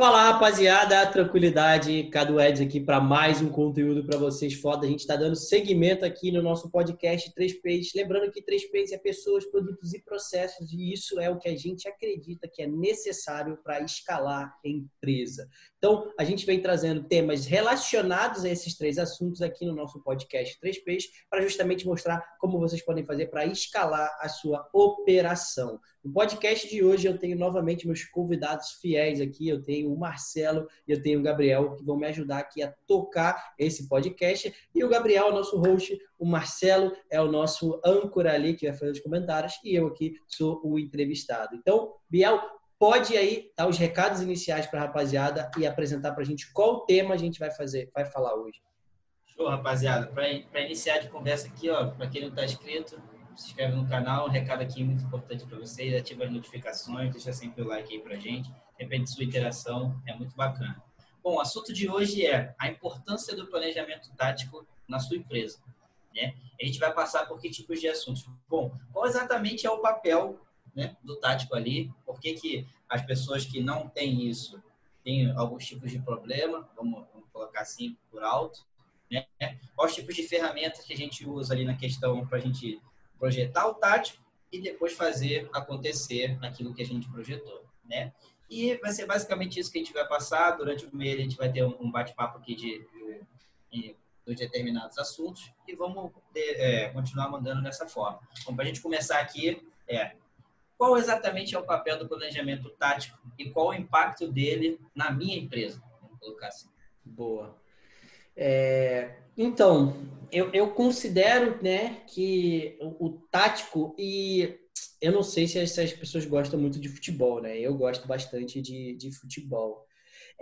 Fala rapaziada, tranquilidade, Cadu Eds aqui para mais um conteúdo para vocês foda. A gente está dando seguimento aqui no nosso podcast 3Ps. Lembrando que 3Ps é pessoas, produtos e processos, e isso é o que a gente acredita que é necessário para escalar a empresa. Então, a gente vem trazendo temas relacionados a esses três assuntos aqui no nosso podcast 3Ps, para justamente mostrar como vocês podem fazer para escalar a sua operação. No podcast de hoje eu tenho novamente meus convidados fiéis aqui, eu tenho o Marcelo e eu tenho o Gabriel que vão me ajudar aqui a tocar esse podcast. E o Gabriel é o nosso host, o Marcelo é o nosso âncora ali que vai fazer os comentários e eu aqui sou o entrevistado. Então, Biel, pode aí dar os recados iniciais para a rapaziada e apresentar para a gente qual tema a gente vai fazer, vai falar hoje. Show, rapaziada. Para iniciar de conversa aqui, ó, para quem não está inscrito, se inscreve no canal. Um recado aqui muito importante para vocês: ativa as notificações, deixa sempre o like aí para gente. Depende sua interação, é muito bacana. Bom, o assunto de hoje é a importância do planejamento tático na sua empresa. Né? A gente vai passar por que tipos de assuntos. Bom, qual exatamente é o papel né, do tático ali? Por que, que as pessoas que não têm isso têm alguns tipos de problema? Vamos, vamos colocar assim por alto. Né? Quais tipos de ferramentas que a gente usa ali na questão para a gente projetar o tático e depois fazer acontecer aquilo que a gente projetou, né? E vai ser basicamente isso que a gente vai passar. Durante o mês a gente vai ter um bate-papo aqui de, de, de, de, determinados assuntos e vamos é, continuar mandando dessa forma. Então, para a gente começar aqui, é qual exatamente é o papel do planejamento tático e qual o impacto dele na minha empresa? Vamos colocar assim. Boa. É, então, eu, eu considero né, que o, o, tático, e eu não sei se as, se as, pessoas gostam muito de futebol, né? Eu gosto bastante de, de futebol.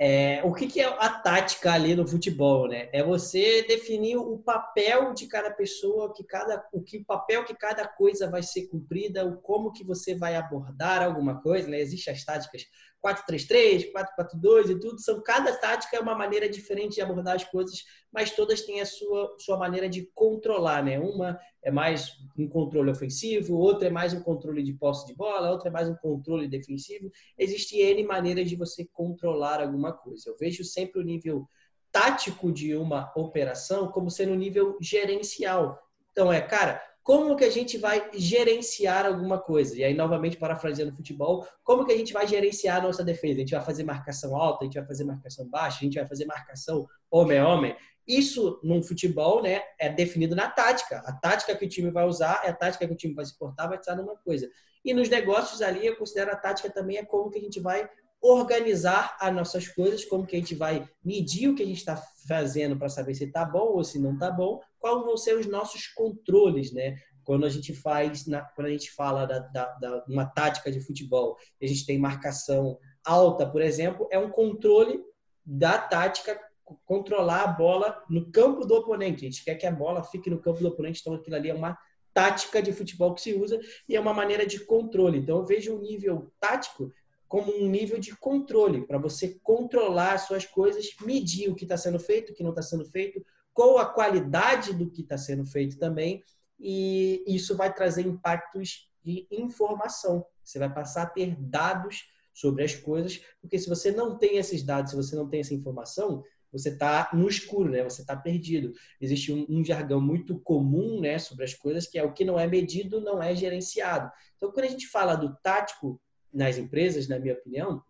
É, o que, que, é a tática ali no futebol, né? É você definir o papel de cada pessoa, que cada, o que o papel que cada coisa vai ser cumprida, o como que você vai abordar alguma coisa, né? Existem as táticas 4-3-3, 4-4-2 e tudo, são cada tática é uma maneira diferente de abordar as coisas, mas todas têm a sua, sua maneira de controlar, né? Uma é mais um controle ofensivo, outra é mais um controle de posse de bola, outra é mais um controle defensivo. Existem N maneiras de você controlar alguma coisa. Eu vejo sempre o nível tático de uma operação como sendo um nível gerencial. Então é, cara, como que a gente vai gerenciar alguma coisa? E aí, novamente, parafraseando o futebol, como que a gente vai gerenciar a nossa defesa? A gente vai fazer marcação alta, a gente vai fazer marcação baixa, a gente vai fazer marcação homem a homem. Isso, num futebol, né, é definido na tática. A tática que o time vai usar é a tática que o time vai se portar, vai estar numa coisa. E nos negócios ali, eu considero a tática também é como que a gente vai organizar as nossas coisas, como que a gente vai medir o que a gente está fazendo para saber se está bom ou se não está bom, quais vão ser os nossos controles, né? Quando a gente faz, na, quando a gente fala da, da, da, uma tática de futebol, a gente tem marcação alta, por exemplo, é um controle da tática controlar a bola no campo do oponente. A gente quer que a bola fique no campo do oponente, então aquilo ali é uma tática de futebol que se usa e é uma maneira de controle. Então eu vejo um nível tático como um nível de controle, para você controlar as suas coisas, medir o que está sendo feito, o que não está sendo feito, qual a qualidade do que está sendo feito também, e isso vai trazer impactos de informação. Você vai passar a ter dados sobre as coisas, porque se você não tem esses dados, se você não tem essa informação, você está no escuro, né? Você está perdido. Existe um, um, jargão muito comum, né, sobre as coisas que é o que não é medido não é gerenciado. Então, quando a gente fala do tático nas empresas, na minha opinião,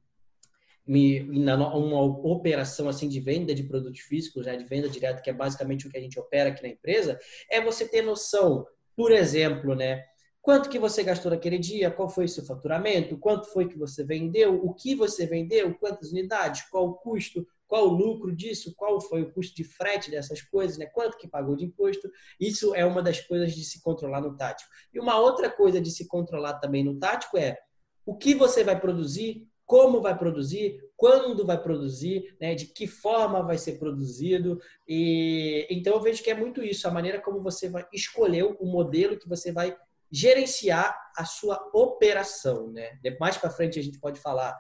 uma operação assim de venda de produtos físicos, né, de venda direta, que é basicamente o que a gente opera aqui na empresa, é você ter noção, por exemplo, né, quanto que você gastou naquele dia, qual foi o seu faturamento, quanto foi que você vendeu, o que você vendeu, quantas unidades, qual o custo, qual o lucro disso, qual foi o custo de frete dessas coisas, né? quanto que pagou de imposto. Isso é uma das coisas de se controlar no tático. E uma outra coisa de se controlar também no tático é o que você vai produzir, como vai produzir, quando vai produzir, né, de que forma vai ser produzido. E então eu vejo que é muito isso, a maneira como você vai escolher o modelo que você vai gerenciar a sua operação, né? Mais para frente a gente pode falar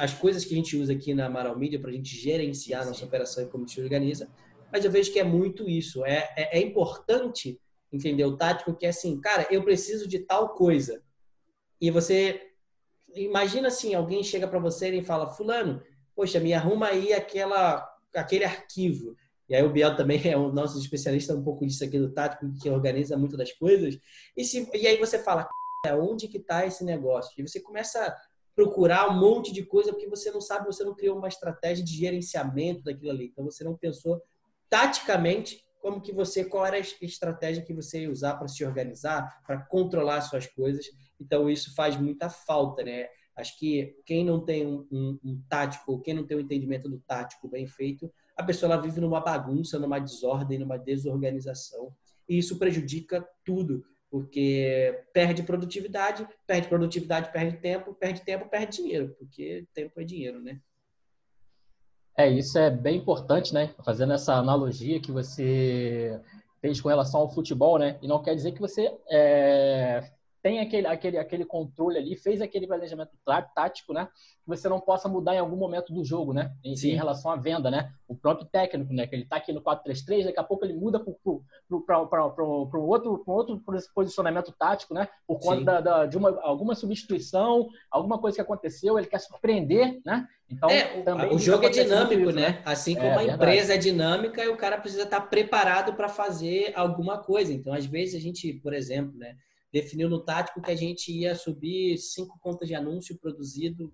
as coisas que a gente usa aqui na Amaral Media para a gente gerenciar a nossa operação e como a gente organiza, mas eu vejo que é muito isso. É, é, é importante entender o tático que é assim, cara, eu preciso de tal coisa. E você imagina assim, alguém chega para você e fala, fulano, poxa, me arruma aí aquela, aquele arquivo. E aí o Biel também é o nosso especialista um pouco disso aqui do tático, que organiza muito das coisas. E, se, e aí você fala, onde que está esse negócio? E você começa a procurar um monte de coisa porque você não sabe, você não criou uma estratégia de gerenciamento daquilo ali. Então você não pensou taticamente como que você qual era a estratégia que você ia usar para se organizar, para controlar suas coisas. Então isso faz muita falta, né? Acho que quem não tem um, um, um tático, quem não tem um entendimento do tático bem feito, a pessoa ela vive numa bagunça, numa desordem, numa desorganização. E isso prejudica tudo, porque perde produtividade, perde produtividade, perde tempo, perde tempo, perde dinheiro, porque tempo é dinheiro, né? É, isso é bem importante, né? Fazendo essa analogia que você fez com relação ao futebol, né? E não quer dizer que você é, tem aquele, aquele, aquele controle ali, fez aquele planejamento tático, né? Que você não possa mudar em algum momento do jogo, né? Em, em relação à venda, né? O próprio técnico, né? Que ele está aqui no 4-3-3, daqui a pouco ele muda para um outro, outro posicionamento tático, né? Por conta da, da, de uma, alguma substituição, alguma coisa que aconteceu, ele quer surpreender, né? Então, é, também o jogo é dinâmico, isso, né? né? Assim como é, a empresa é dinâmica e o cara precisa estar preparado para fazer alguma coisa. Então, às vezes, a gente, por exemplo, né? Definiu no tático que a gente ia subir cinco contas de anúncio produzido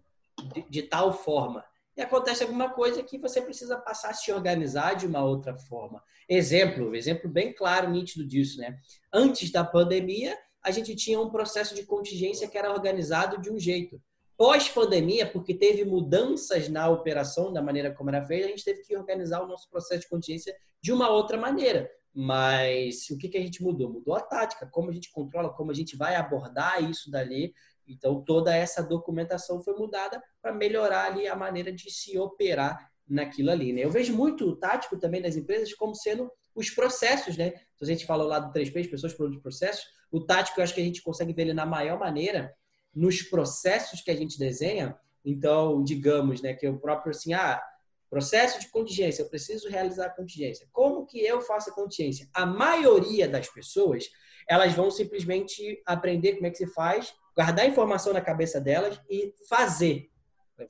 de, de, tal forma. E acontece alguma coisa que você precisa passar a se organizar de uma outra forma. Exemplo, exemplo bem claro, nítido disso, né? Antes da pandemia, a gente tinha um processo de contingência que era organizado de um jeito. Pós-pandemia, porque teve mudanças na operação, da maneira como era feita, a gente teve que organizar o nosso processo de contingência de uma outra maneira. Mas o que, que a gente mudou? Mudou a tática, como a gente controla, como a gente vai abordar isso dali. Então, toda essa documentação foi mudada para melhorar ali a maneira de se operar naquilo ali. Né? Eu vejo muito o tático também das empresas como sendo os processos, né? Se a gente falou lá do 3P, pessoas, produtos, processos, o tático eu acho que a gente consegue ver ele na maior maneira nos processos que a gente desenha. Então, digamos, né, que o próprio assim, ah, Processo de contingência, eu preciso realizar a contingência. Como que eu faço a contingência? A maioria das pessoas, elas vão simplesmente aprender como é que se faz, guardar a informação na cabeça delas e fazer.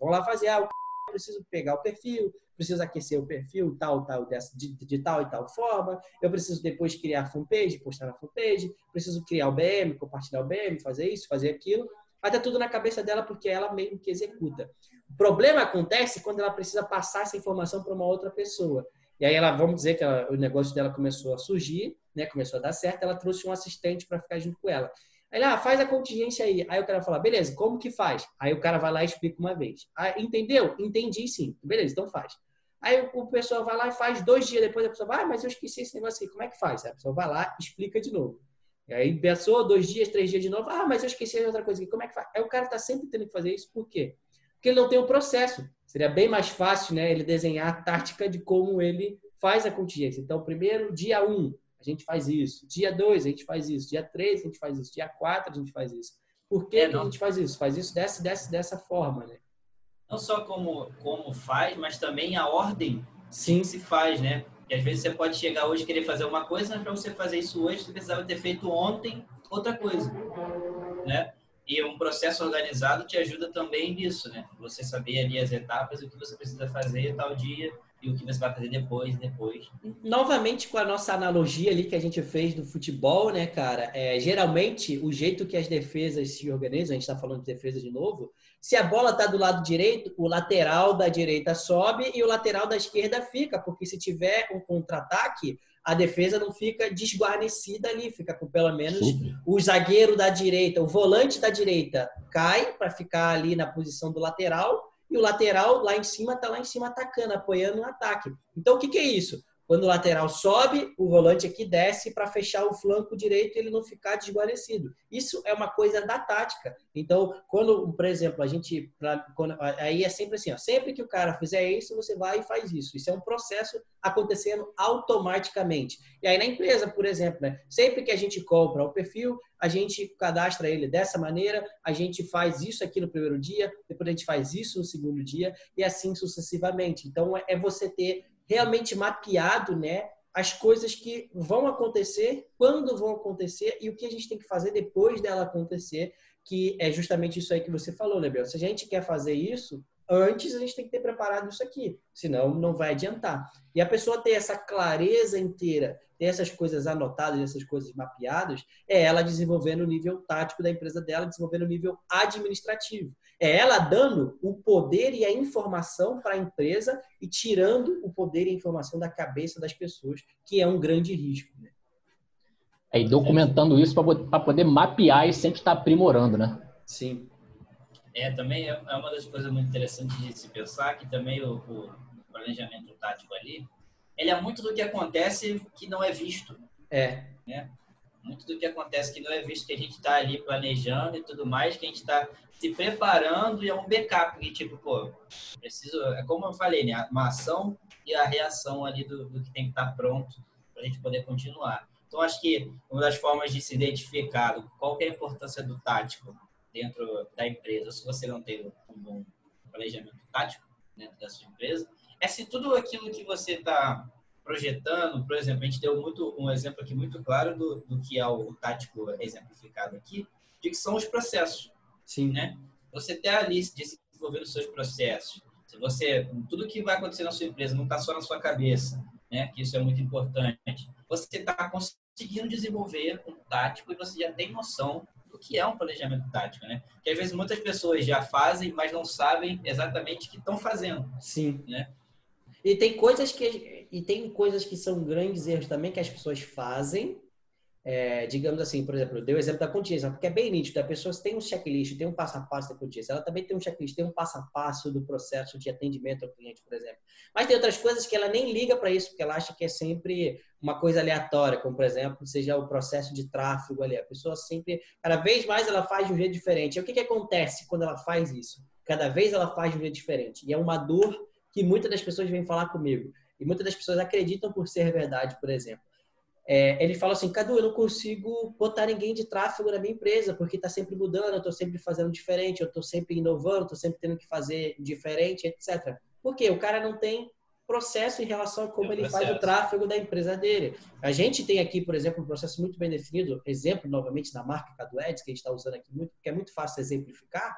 Vão lá fazer, ah, eu preciso pegar o perfil, preciso aquecer o perfil tal, tal, de, de, tal e tal forma, eu preciso depois criar a fanpage, postar na fanpage, preciso criar o BM, compartilhar o BM, fazer isso, fazer aquilo. Estar tudo na cabeça dela porque ela mesmo que executa. Problema acontece quando ela precisa passar essa informação para uma outra pessoa. E aí ela, vamos dizer que ela, o negócio dela começou a surgir, né, começou a dar certo, ela trouxe um assistente para ficar junto com ela. Aí ela, ah, faz a contingência aí. Aí o cara fala, beleza, como que faz? Aí o cara vai lá e explica uma vez. Ah, entendeu? Entendi sim. Beleza, então faz. Aí o pessoal vai lá e faz dois dias depois, a pessoa vai, ah, mas eu esqueci esse negócio aqui, como é que faz? Aí a pessoa vai lá explica de novo. E aí passou dois dias, três dias de novo, ah, mas eu esqueci outra coisa aqui, como é que faz? Aí o cara está sempre tendo que fazer isso, por quê? Porque ele não tem o um processo. Seria bem mais fácil né, ele desenhar a tática de como ele faz a contingência. Então, primeiro, dia 1, um, a gente faz isso. Dia 2, a gente faz isso. Dia 3, a gente faz isso. Dia 4, a gente faz isso. Por que, é, a gente faz isso? Faz isso dessa, dessa, dessa forma, né? Não só como, como faz, mas também a ordem sim se faz, né? Porque às vezes você pode chegar hoje e querer fazer uma coisa, mas para você fazer isso hoje, você precisava ter feito ontem outra coisa, né? E um processo organizado te ajuda também nisso, né? Você saber ali as etapas, o que você precisa fazer tal dia e o que você vai fazer depois, depois. Novamente com a nossa analogia ali que a gente fez do futebol, né, cara? É, geralmente o jeito que as defesas se organizam, a gente está falando de defesa de novo, se a bola está do lado direito, o lateral da direita sobe e o lateral da esquerda fica, porque se tiver um contra-ataque, a defesa não fica desguarnecida ali, fica com pelo menos o zagueiro da direita, o volante da direita cai para ficar ali na posição do lateral e o lateral lá em cima está lá em cima atacando, apoiando o ataque. Então o que, que é isso? Quando o lateral sobe, o volante aqui desce para fechar o flanco direito e ele não ficar desguarecido. Isso é uma coisa da tática. Então, quando, por exemplo, a gente. Quando, aí é sempre assim: ó, sempre que o cara fizer isso, você vai e faz isso. Isso é um processo acontecendo automaticamente. E aí na empresa, por exemplo, né, sempre que a gente compra o perfil, a gente cadastra ele dessa maneira, a gente faz isso aqui no primeiro dia, depois a gente faz isso no segundo dia e assim sucessivamente. Então, é você ter realmente mapeado, né, as coisas que vão acontecer, quando vão acontecer e o que a gente tem que fazer depois dela acontecer, que é justamente isso aí que você falou, Lebel. Se a gente quer fazer isso, antes a gente tem que ter preparado isso aqui, senão não vai adiantar. E a pessoa ter essa clareza inteira, ter essas coisas anotadas, essas coisas mapeadas, é ela desenvolvendo o nível tático da empresa dela, desenvolvendo o nível administrativo. É ela dando o poder e a informação para a empresa e tirando o poder e a informação da cabeça das pessoas, que é um grande risco. Né? É, e documentando isso para poder mapear e sempre estar tá aprimorando, né? Sim. É, também é, é uma das coisas muito interessantes de se pensar que também o, o planejamento tático ali, ele é muito do que acontece que não é visto. É. Né? Muito do que acontece que não é visto, que a gente está ali planejando e tudo mais, que a gente está se preparando e é um backup. E tipo, pô, preciso. É como eu falei, né? Uma ação e a reação ali do, do que tem que estar tá pronto para a gente poder continuar. Então, acho que uma das formas de se identificar qual é a importância do tático dentro da empresa, se você não tem um bom planejamento tático dentro da sua empresa, é se tudo aquilo que você está projetando, por exemplo, a gente deu muito um exemplo aqui muito claro do, do que é o, tático exemplificado aqui, de que são os processos. Sim. Né? Você tem ali desenvolvendo os seus processos. Se você tudo que vai acontecer na sua empresa não está só na sua cabeça, né? Que isso é muito importante. Você está conseguindo desenvolver um tático e você já tem noção do que é um planejamento tático, né? Que às vezes muitas pessoas já fazem, mas não sabem exatamente o que estão fazendo. Sim. Né? E tem coisas que e tem coisas que são grandes erros também que as pessoas fazem é, digamos assim, por exemplo, eu dei o exemplo da contingência, porque é bem nítido, a pessoa tem um checklist, tem um passo a passo da contingência, ela também tem um checklist, tem um passo a passo do processo de atendimento ao cliente, por exemplo. Mas tem outras coisas que ela nem liga para isso, porque ela acha que é sempre uma coisa aleatória, como por exemplo, seja o processo de tráfego ali. A pessoa sempre, cada vez mais ela faz de um jeito diferente. E o que, que acontece quando ela faz isso? Cada vez ela faz de um jeito diferente. E é uma dor que muitas das pessoas vêm falar comigo. E muitas das pessoas acreditam por ser verdade, por exemplo. É, ele fala assim, Cadu, eu não consigo botar ninguém de tráfego na minha empresa, porque está sempre mudando, eu estou sempre fazendo diferente, eu estou sempre inovando, estou sempre tendo que fazer diferente, etc. Por quê? O cara não tem processo em relação a como ele processo. faz o tráfego da empresa dele. A gente tem aqui, por exemplo, um processo muito bem definido, exemplo, novamente, da marca Cadu Ads, que a gente está usando aqui muito, que é muito fácil exemplificar,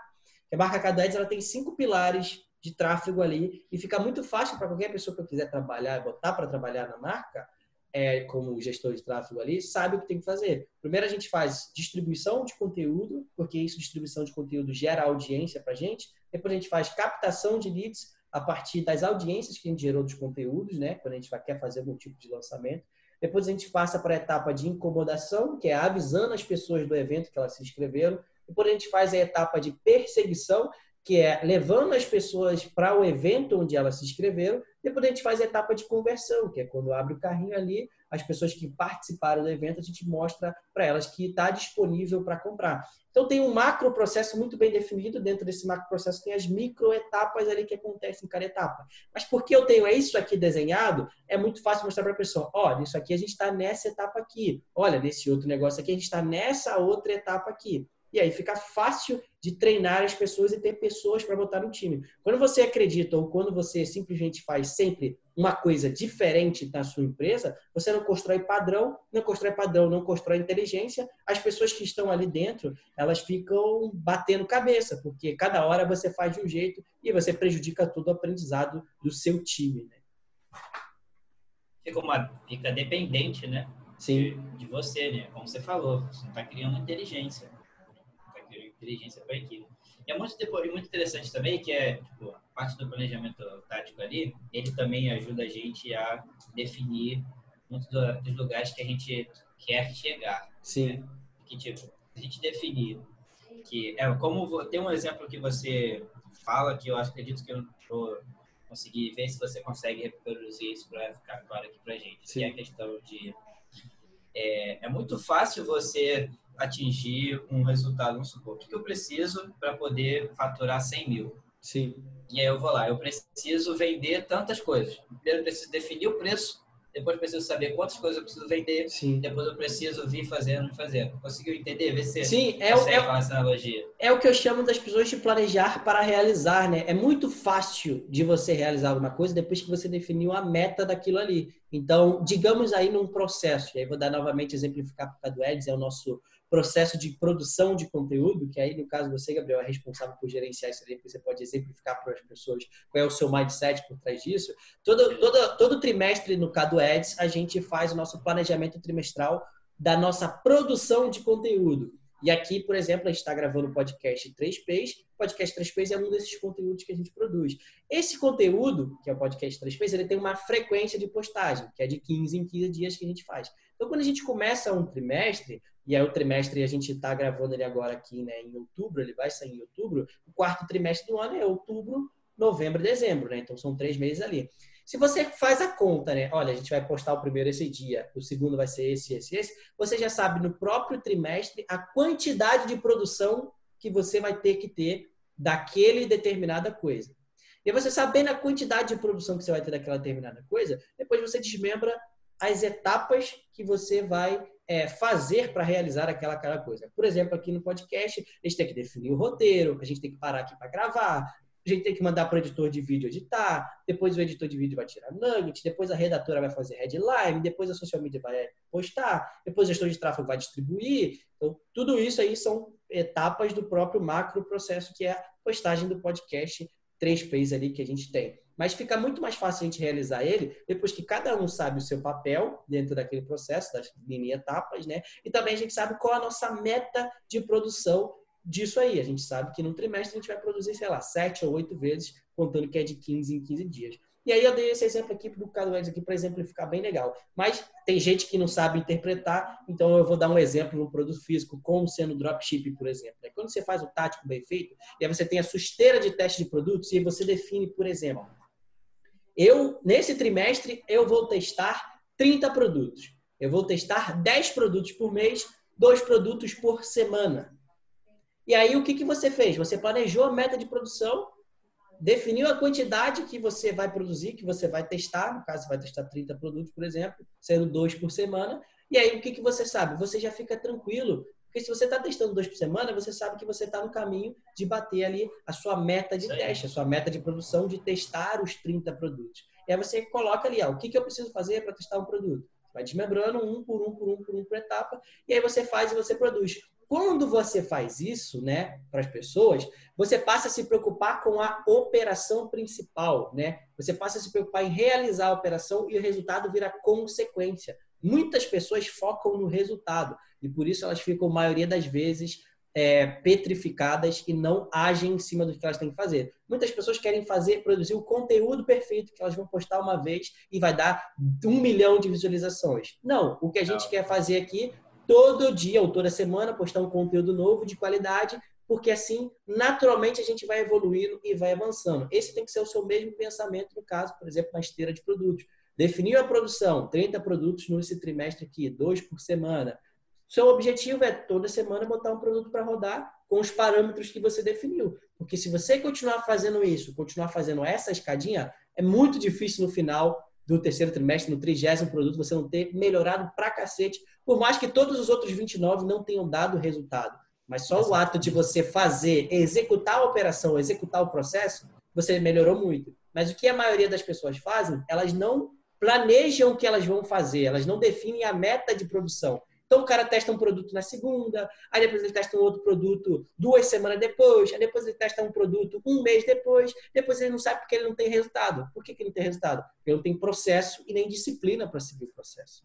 que a marca Cadu Ads ela tem cinco pilares de tráfego ali, e fica muito fácil para qualquer pessoa que quiser trabalhar, botar para trabalhar na marca, é, como gestor de tráfego ali, sabe o que tem que fazer. Primeiro a gente faz distribuição de conteúdo, porque isso, distribuição de conteúdo, gera audiência para gente. Depois a gente faz captação de leads a partir das audiências que a gente gerou dos conteúdos, né? Quando a gente quer fazer algum tipo de lançamento. Depois a gente passa para a etapa de incomodação, que é avisando as pessoas do evento que elas se inscreveram. Depois a gente faz a etapa de perseguição, que é levando as pessoas para o evento onde elas se inscreveram. Depois a gente faz a etapa de conversão, que é quando abre o carrinho ali, as pessoas que participaram do evento, a gente mostra para elas que está disponível para comprar. Então tem um macro processo muito bem definido, dentro desse macro processo tem as micro etapas ali que acontecem em cada etapa. Mas porque eu tenho isso aqui desenhado, é muito fácil mostrar para a pessoa, olha, isso aqui a gente está nessa etapa aqui. Olha, nesse outro negócio aqui a gente está nessa outra etapa aqui. E aí fica fácil de treinar as pessoas e ter pessoas para botar no time. Quando você acredita ou quando você simplesmente faz sempre uma coisa diferente na sua empresa, você não constrói padrão, não constrói padrão, não constrói inteligência. As pessoas que estão ali dentro, elas ficam batendo cabeça, porque cada hora você faz de um jeito e você prejudica todo o aprendizado do seu time. Né? Fica, uma, fica dependente, né? Sim. De, de você, né? Como você falou, você não está criando inteligência inteligência para a equipe. E é muito, muito interessante também que é, tipo, a parte do planejamento tático ali, ele também ajuda a gente a definir muitos dos lugares que a gente quer chegar. Sim. Né? Que, tipo, a gente definir que, é como, tem um exemplo que você fala que eu acredito que eu vou conseguir ver se você consegue reproduzir isso para ficar claro aqui para gente. Sim. Que é a questão de é, é muito fácil você atingir um resultado, vamos supor, o que eu preciso para poder faturar 100 mil? Sim. E aí eu vou lá, eu preciso vender tantas coisas. Primeiro eu preciso definir o preço, depois preciso saber quantas coisas eu preciso vender, Sim. depois eu preciso vir fazendo e fazendo. Conseguiu entender? Vê se Sim, é, o, é, essa analogia. é o que eu chamo das pessoas de planejar para realizar, né? É muito fácil de você realizar alguma coisa depois que você definiu a meta daquilo ali. Então, digamos aí num processo, e aí vou dar novamente exemplificar para o Eds, é o nosso processo de produção de conteúdo, que aí, no caso, você, Gabriel, é responsável por gerenciar isso aí, você pode exemplificar para as pessoas qual é o seu mindset por trás disso. Todo, todo, todo trimestre no Cado Ads, a gente faz o nosso planejamento trimestral da nossa produção de conteúdo. E aqui, por exemplo, a gente está gravando o podcast 3Ps. O podcast 3Ps é um desses conteúdos que a gente produz. Esse conteúdo, que é o podcast 3Ps, ele tem uma frequência de postagem, que é de 15 em 15 dias que a gente faz. Então, quando a gente começa um trimestre, e aí o trimestre a gente está gravando ele agora aqui né, em outubro, ele vai sair em outubro, o quarto trimestre do ano é outubro, novembro, dezembro, né? Então são três meses ali. Se você faz a conta, né? Olha, a gente vai postar o primeiro esse dia, o segundo vai ser esse, esse, esse. Você já sabe no próprio trimestre a quantidade de produção que você vai ter que ter daquele determinada coisa. E você sabendo a quantidade de produção que você vai ter daquela determinada coisa, depois você desmembra as etapas que você vai é, fazer para realizar aquela, aquela coisa. Por exemplo, aqui no podcast, a gente tem que definir o roteiro, a gente tem que parar aqui para gravar, a gente tem que mandar para o editor de vídeo editar, depois o editor de vídeo vai tirar nugget, depois a redatora vai fazer headline, depois a social media vai postar, depois o gestor de tráfego vai distribuir. Então, tudo isso aí são etapas do próprio macro processo que é a postagem do podcast três P's ali que a gente tem. Mas fica muito mais fácil a gente realizar ele depois que cada um sabe o seu papel dentro daquele processo, das mini etapas, né? E também a gente sabe qual a nossa meta de produção disso aí. A gente sabe que no trimestre a gente vai produzir, sei lá, sete ou oito vezes, contando que é de 15 em 15 dias. E aí eu dei esse exemplo aqui do Ads aqui para exemplificar bem legal. Mas tem gente que não sabe interpretar, então eu vou dar um exemplo no produto físico, como sendo dropship, por exemplo. Quando você faz o tático bem feito, e aí você tem a sua esteira de teste de produtos, e você define, por exemplo, eu, nesse trimestre, eu vou testar 30 produtos. Eu vou testar 10 produtos por mês, dois produtos por semana. E aí, o que, que você fez? Você planejou a meta de produção, definiu a quantidade que você vai produzir, que você vai testar. No caso, você vai testar 30 produtos, por exemplo, sendo dois por semana. E aí, o que, que você sabe? Você já fica tranquilo. Porque se você está testando dois por semana, você sabe que você está no caminho de bater ali a sua meta de teste, a sua meta de produção, de testar os 30 produtos. E aí você coloca ali, ó, o que, que eu preciso fazer para testar um produto? Vai desmembrando um por um, por um, por um, por etapa, e aí você faz e você produz. Quando você faz isso, né, para as pessoas, você passa a se preocupar com a operação principal, né? Você passa a se preocupar em realizar a operação e o resultado vira consequência. Muitas pessoas focam no resultado e por isso elas ficam, a maioria das vezes, é, petrificadas e não agem em cima do que elas têm que fazer. Muitas pessoas querem fazer, produzir o conteúdo perfeito que elas vão postar uma vez e vai dar um milhão de visualizações. Não, o que a gente não. quer fazer aqui todo dia ou toda semana postar um conteúdo novo de qualidade, porque assim, naturalmente, a gente vai evoluindo e vai avançando. Esse tem que ser o seu mesmo pensamento, no caso, por exemplo, na esteira de produtos. Definiu a produção, 30 produtos nesse trimestre aqui, dois por semana. Seu objetivo é toda semana botar um produto para rodar com os parâmetros que você definiu. Porque se você continuar fazendo isso, continuar fazendo essa escadinha, é muito difícil no final do terceiro trimestre, no trigésimo produto, você não ter melhorado pra cacete, por mais que todos os outros 29 não tenham dado resultado. Mas só Exato. o ato de você fazer, executar a operação, executar o processo, você melhorou muito. Mas o que a maioria das pessoas fazem, elas não planejam o que elas vão fazer, elas não definem a meta de produção. Então o cara testa um produto na segunda, aí depois ele testa um outro produto duas semanas depois, aí depois ele testa um produto um mês depois, depois ele não sabe porque ele não tem resultado. Por que, que ele não tem resultado? Porque ele não tem processo e nem disciplina para seguir o processo.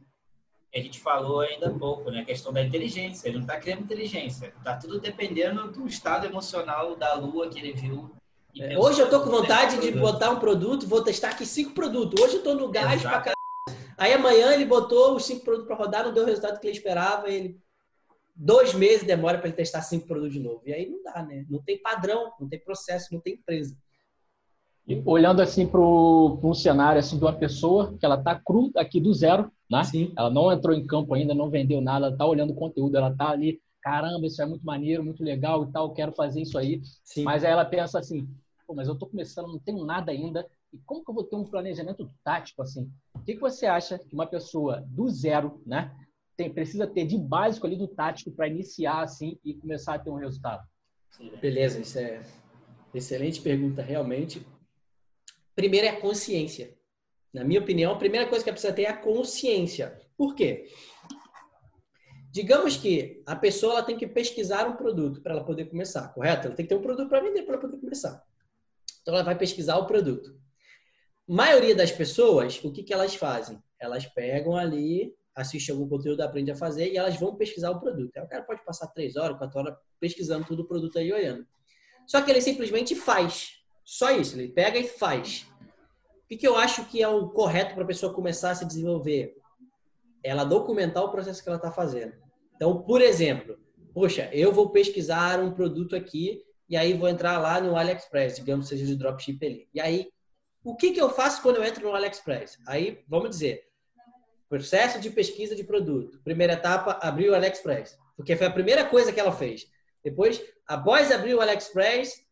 A gente falou ainda há pouco, né? A questão da inteligência. Ele não está criando inteligência. Está tudo dependendo do estado emocional da lua que ele viu é, hoje eu tô com vontade de botar um produto, vou testar aqui cinco produtos. Hoje eu tô no gás Exato. pra Aí amanhã ele botou os cinco produtos para rodar, não deu o resultado que ele esperava. Ele dois meses demora para ele testar cinco produtos de novo. E aí não dá, né? Não tem padrão, não tem processo, não tem empresa. E olhando assim para um cenário assim de uma pessoa que ela tá cru aqui do zero, né? Sim. Ela não entrou em campo ainda, não vendeu nada, ela tá olhando o conteúdo, ela tá ali, caramba, isso é muito maneiro, muito legal e tal, quero fazer isso aí. Sim. Mas aí ela pensa assim, Pô, mas eu tô começando, não tenho nada ainda, e como que eu vou ter um planejamento tático assim? O que, que você acha que uma pessoa do zero, né, tem, precisa ter de básico ali do tático para iniciar assim e começar a ter um resultado? Beleza, isso é excelente pergunta realmente. Primeiro é a consciência. Na minha opinião, a primeira coisa que precisa ter é a consciência. Por quê? Digamos que a pessoa ela tem que pesquisar um produto para ela poder começar, correto? Ela tem que ter um produto para vender para ela poder começar. Então ela vai pesquisar o produto. A maioria das pessoas, o que, que elas fazem? Elas pegam ali, assistem algum conteúdo, aprendem a fazer e elas vão pesquisar o produto. Aí o cara pode passar três horas, quatro horas pesquisando tudo o produto aí olhando. Só que ele simplesmente faz. Só isso, ele pega e faz. O que, que eu acho que é o correto para a pessoa começar a se desenvolver? Ela documentar o processo que ela está fazendo. Então, por exemplo, poxa, eu vou pesquisar um produto aqui e aí vou entrar lá no AliExpress, digamos seja de dropship ali. E aí, o que, que eu faço quando eu entro no AliExpress? Aí, vamos dizer, processo de pesquisa de produto. Primeira etapa, abrir o AliExpress. Porque foi a primeira coisa que ela fez. Depois, após abrir o AliExpress,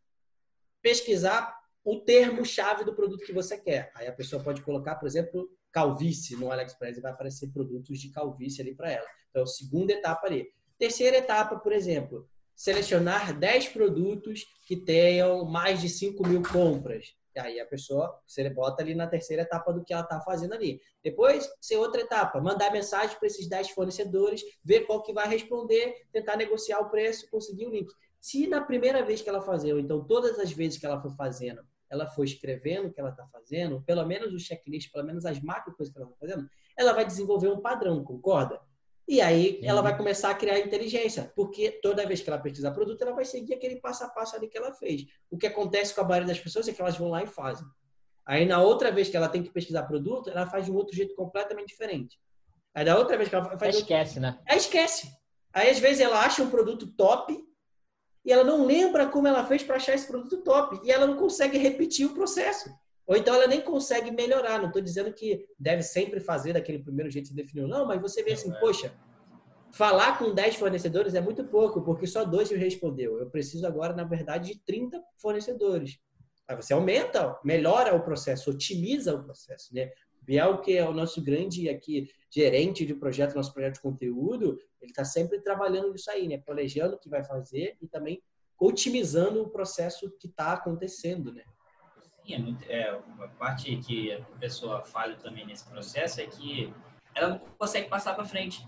pesquisar o termo-chave do produto que você quer. Aí a pessoa pode colocar, por exemplo, calvície no AliExpress e vai aparecer produtos de calvície ali para ela. Então, segunda etapa ali. Terceira etapa, por exemplo, selecionar 10 produtos que tenham mais de 5 mil compras. E aí a pessoa, você bota ali na terceira etapa do que ela está fazendo ali. Depois, ser outra etapa, mandar mensagem para esses 10 fornecedores, ver qual que vai responder, tentar negociar o preço, conseguir o link. Se na primeira vez que ela fazer, ou então todas as vezes que ela for fazendo, ela for escrevendo o que ela está fazendo, pelo menos o checklist, pelo menos as macro coisas que ela está fazendo, ela vai desenvolver um padrão, concorda? E aí ela vai começar a criar inteligência, porque toda vez que ela pesquisar produto, ela vai seguir aquele passo a passo ali que ela fez. O que acontece com a maioria das pessoas é que elas vão lá e fazem. Aí na outra vez que ela tem que pesquisar produto, ela faz de um outro jeito completamente diferente. Aí da outra vez que ela faz. Aí esquece, outro... né? Aí esquece. Aí às vezes ela acha um produto top e ela não lembra como ela fez para achar esse produto top. E ela não consegue repetir o processo. Ou então ela nem consegue melhorar. Não estou dizendo que deve sempre fazer daquele primeiro jeito que definiu. Não, mas você vê assim, é. poxa, falar com 10 fornecedores é muito pouco, porque só dois me respondeu. Eu preciso agora, na verdade, de 30 fornecedores. Aí você aumenta, melhora o processo, otimiza o processo, né? Biel, que é o nosso grande aqui gerente de projeto, nosso projeto de conteúdo, ele está sempre trabalhando nisso aí, né? Planejando o que vai fazer e também otimizando o processo que está acontecendo, né? Sim, é, muito, é uma parte que a pessoa falha também nesse processo é que ela não consegue passar para frente,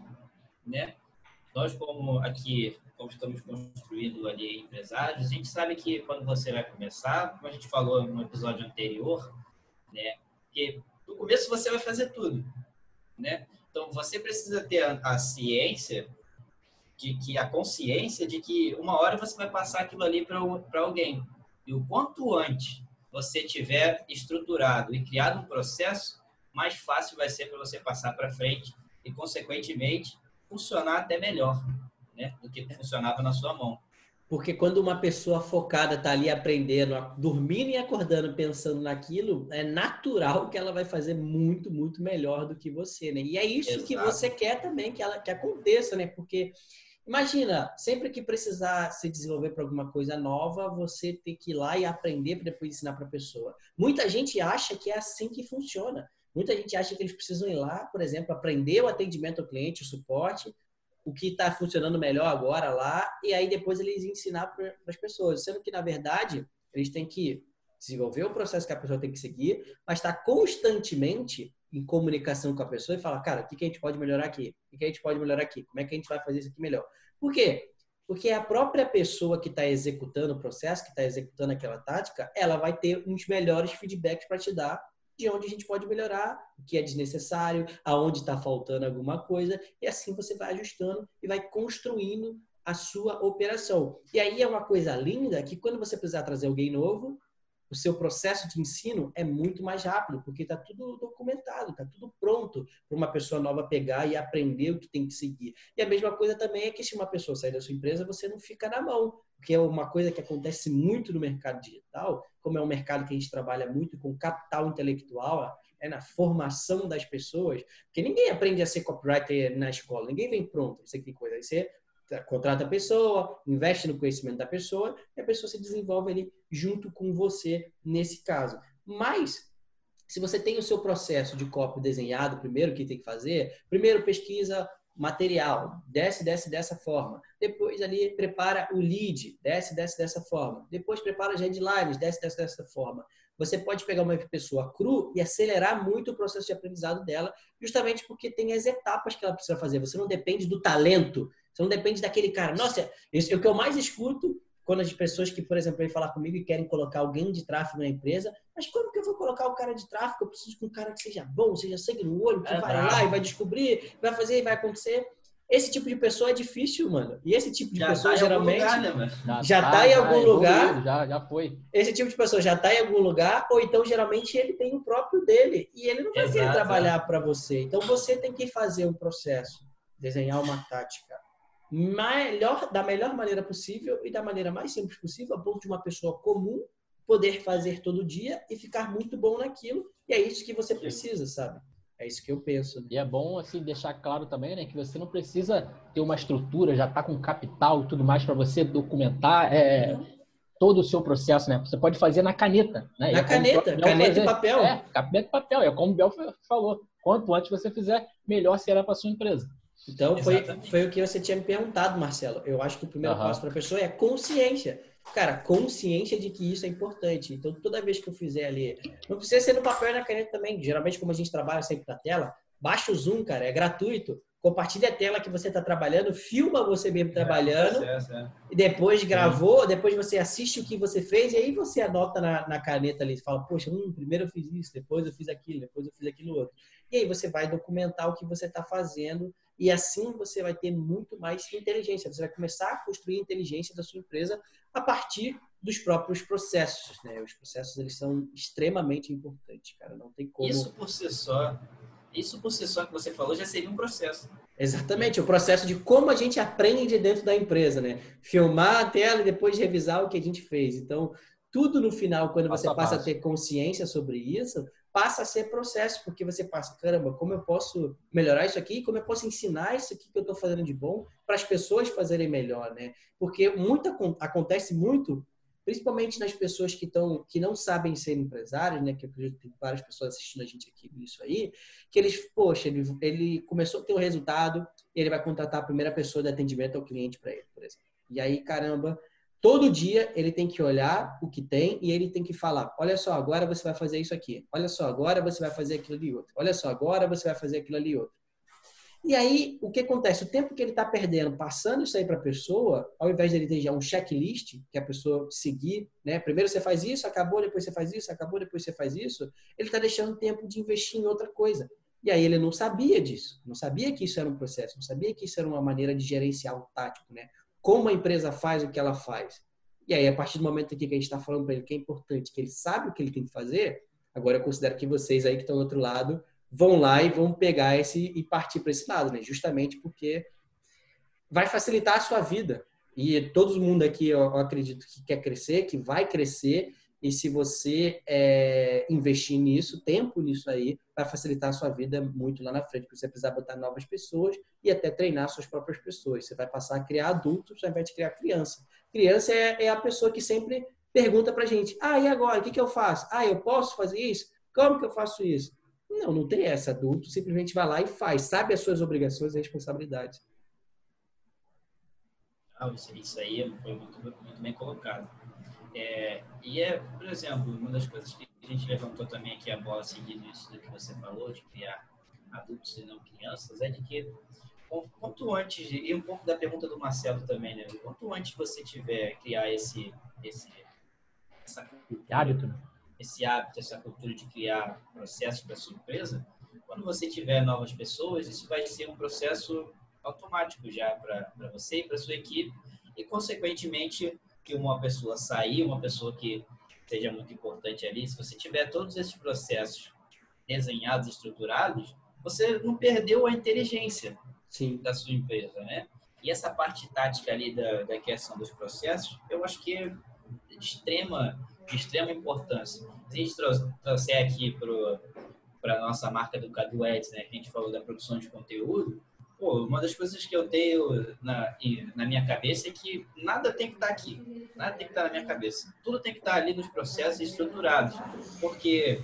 né? Nós como aqui como estamos construindo ali empresários, a gente sabe que quando você vai começar, como a gente falou no episódio anterior, né, que no começo você vai fazer tudo, né? Então você precisa ter a, a ciência de que a consciência de que uma hora você vai passar aquilo ali para alguém. E o quanto antes você tiver estruturado e criado um processo, mais fácil vai ser para você passar para frente e, consequentemente, funcionar até melhor né, do que funcionava na sua mão. Porque quando uma pessoa focada está ali aprendendo, dormindo e acordando pensando naquilo, é natural que ela vai fazer muito, muito melhor do que você, né? E é isso Exato. que você quer também que ela que aconteça, né? Porque imagina, sempre que precisar se desenvolver para alguma coisa nova, você tem que ir lá e aprender para depois ensinar para a pessoa. Muita gente acha que é assim que funciona. Muita gente acha que eles precisam ir lá, por exemplo, aprender o atendimento ao cliente, o suporte, o que está funcionando melhor agora lá, e aí depois eles ensinar para as pessoas. Sendo que, na verdade, eles têm que desenvolver o processo que a pessoa tem que seguir, mas estar tá constantemente em comunicação com a pessoa e falar, cara, o que, a gente pode melhorar aqui? O que, a gente pode melhorar aqui? Como é que a gente vai fazer isso aqui melhor? Por quê? Porque a própria pessoa que está executando o processo, que está executando aquela tática, ela vai ter uns melhores feedbacks para te dar de onde a gente pode melhorar, o que é desnecessário, aonde está faltando alguma coisa, e assim você vai ajustando e vai construindo a sua operação. E aí é uma coisa linda que quando você precisar trazer alguém novo, o seu processo de ensino é muito mais rápido, porque está tudo documentado, está tudo pronto para uma pessoa nova pegar e aprender o que tem que seguir. E a mesma coisa também é que se uma pessoa sair da sua empresa, você não fica na mão, que é uma coisa que acontece muito no mercado digital, como é um mercado que a gente trabalha muito com capital intelectual, é na formação das pessoas, porque ninguém aprende a ser copywriter na escola, ninguém vem pronto, isso aqui coisa, você contrata a pessoa, investe no conhecimento da pessoa e a pessoa se desenvolve ali junto com você nesse caso. Mas se você tem o seu processo de copy desenhado primeiro, o que tem que fazer? Primeiro pesquisa material, desce, desce dessa forma. Depois ali prepara o lead, desce, desce dessa forma. Depois prepara as headlines, desce, desce dessa forma. você pode pegar uma pessoa cru e acelerar muito o processo de aprendizado dela, justamente porque tem as etapas que ela precisa fazer. Você não depende do talento, você não depende daquele cara. Nossa, isso é o que eu mais escuto quando as pessoas que, por exemplo, vêm falar comigo e querem colocar alguém de tráfego na empresa, mas como que eu vou colocar o cara de tráfego? Eu preciso de um cara que seja bom, seja sangue no olho, que é vai bravo. lá e vai descobrir, vai fazer e vai acontecer. Esse tipo de pessoa é difícil, mano. E esse tipo de já pessoa, tá geralmente, lugar, né, já, já tá, tá em algum já lugar. Já, já foi. Esse tipo de pessoa já tá em algum lugar, ou então, geralmente, ele tem o próprio dele. E ele não vai Exato, querer trabalhar é. para você. Então, você tem que fazer um processo, desenhar uma tática melhor, da melhor maneira possível e da maneira mais simples possível, a ponto de uma pessoa comum poder fazer todo dia e ficar muito bom naquilo. E é isso que você precisa, sabe? É isso que eu penso. Né? E é bom assim deixar claro também, né, que você não precisa ter uma estrutura, já tá com capital e tudo mais para você documentar é, todo o seu processo, né? Você pode fazer na caneta, né? Na caneta, caneta fazer, e papel. É, caneta e papel. É como o Bel falou. Quanto antes você fizer, melhor será para sua empresa. Então foi, foi o que você tinha me perguntado, Marcelo. Eu acho que o primeiro uhum. passo para a pessoa é consciência. Cara, consciência de que isso é importante. Então, toda vez que eu fizer ali, não precisa ser no papel e na caneta também. Geralmente, como a gente trabalha sempre na tela, baixa o Zoom, cara, é gratuito. Compartilha a tela que você está trabalhando, filma você mesmo é, trabalhando, é, é. e depois gravou, depois você assiste o que você fez, e aí você anota na, na caneta ali, fala, poxa, hum, primeiro eu fiz isso, depois eu fiz aquilo, depois eu fiz aquilo outro. E aí você vai documentar o que você está fazendo e assim você vai ter muito mais inteligência. Você vai começar a construir a inteligência da sua empresa a partir dos próprios processos. Né? Os processos eles são extremamente importantes, cara. Não tem como. Isso por si só, isso por si só que você falou já seria um processo. Exatamente, o processo de como a gente aprende dentro da empresa, né? Filmar a tela e depois revisar o que a gente fez. Então, tudo no final, quando você passa a ter consciência sobre isso, passa a ser processo, porque você passa, caramba, como eu posso melhorar isso aqui? Como eu posso ensinar isso aqui que eu estou fazendo de bom para as pessoas fazerem melhor, né? Porque muito acontece muito, principalmente nas pessoas que estão que não sabem ser empresários, né? Que eu acredito que tem várias pessoas assistindo a gente aqui nisso aí, que eles, poxa, ele, ele começou a ter um resultado, e ele vai contratar a primeira pessoa de atendimento ao cliente para ele, por exemplo. E aí, caramba, Todo dia ele tem que olhar o que tem e ele tem que falar: olha só, agora você vai fazer isso aqui. Olha só, agora você vai fazer aquilo ali outro. Olha só, agora você vai fazer aquilo ali outro. E aí, o que acontece? O tempo que ele está perdendo passando isso aí para a pessoa, ao invés de ele ter já um checklist que a pessoa seguir, né? Primeiro você faz isso, acabou, depois você faz isso, acabou, depois você faz isso. Ele está deixando tempo de investir em outra coisa. E aí ele não sabia disso, não sabia que isso era um processo, não sabia que isso era uma maneira de gerenciar o tático, né? como a empresa faz o que ela faz. E aí, a partir do momento aqui que a gente está falando para ele que é importante, que ele sabe o que ele tem que fazer, agora eu considero que vocês aí que estão do outro lado vão lá e vão pegar esse e partir para esse lado, né? Justamente porque vai facilitar a sua vida. E todo mundo aqui, eu acredito que quer crescer, que vai crescer e se você é, investir nisso, tempo nisso aí, vai facilitar a sua vida muito lá na frente, porque você precisa botar novas pessoas e até treinar suas próprias pessoas. Você vai passar a criar adultos ao invés de criar criança. Criança é, é a pessoa que sempre pergunta pra gente: ah, e agora? O que, que eu faço? Ah, eu posso fazer isso? Como que eu faço isso? Não, não tem essa. Adulto simplesmente vai lá e faz, sabe as suas obrigações e responsabilidades. Ah, isso aí foi muito, muito bem colocado. É, e é, por exemplo, uma das coisas que a gente levantou também aqui a bola seguindo isso do que você falou, de criar adultos e não crianças, é de que quanto antes, e um pouco da pergunta do Marcelo também, né? Quanto antes você tiver criar esse, esse essa cultura, hábito, né? Esse hábito, essa cultura de criar processos para sua empresa, quando você tiver novas pessoas, isso vai ser um processo automático já para você e para sua equipe e consequentemente que uma pessoa sair, uma pessoa que seja muito importante ali, se você tiver todos esses processos desenhados, estruturados, você não perdeu a inteligência Sim. da sua empresa, né? E essa parte tática ali da, da criação dos processos, eu acho que é de extrema, de extrema importância. Se a gente trouxer aqui para a nossa marca do Cadu Ads, né, que a gente falou da produção de conteúdo, pô, uma das coisas que eu tenho na, na minha cabeça é que nada tem que estar tá aqui, nada tem que estar tá na minha cabeça. Tudo tem que estar tá ali nos processos estruturados, porque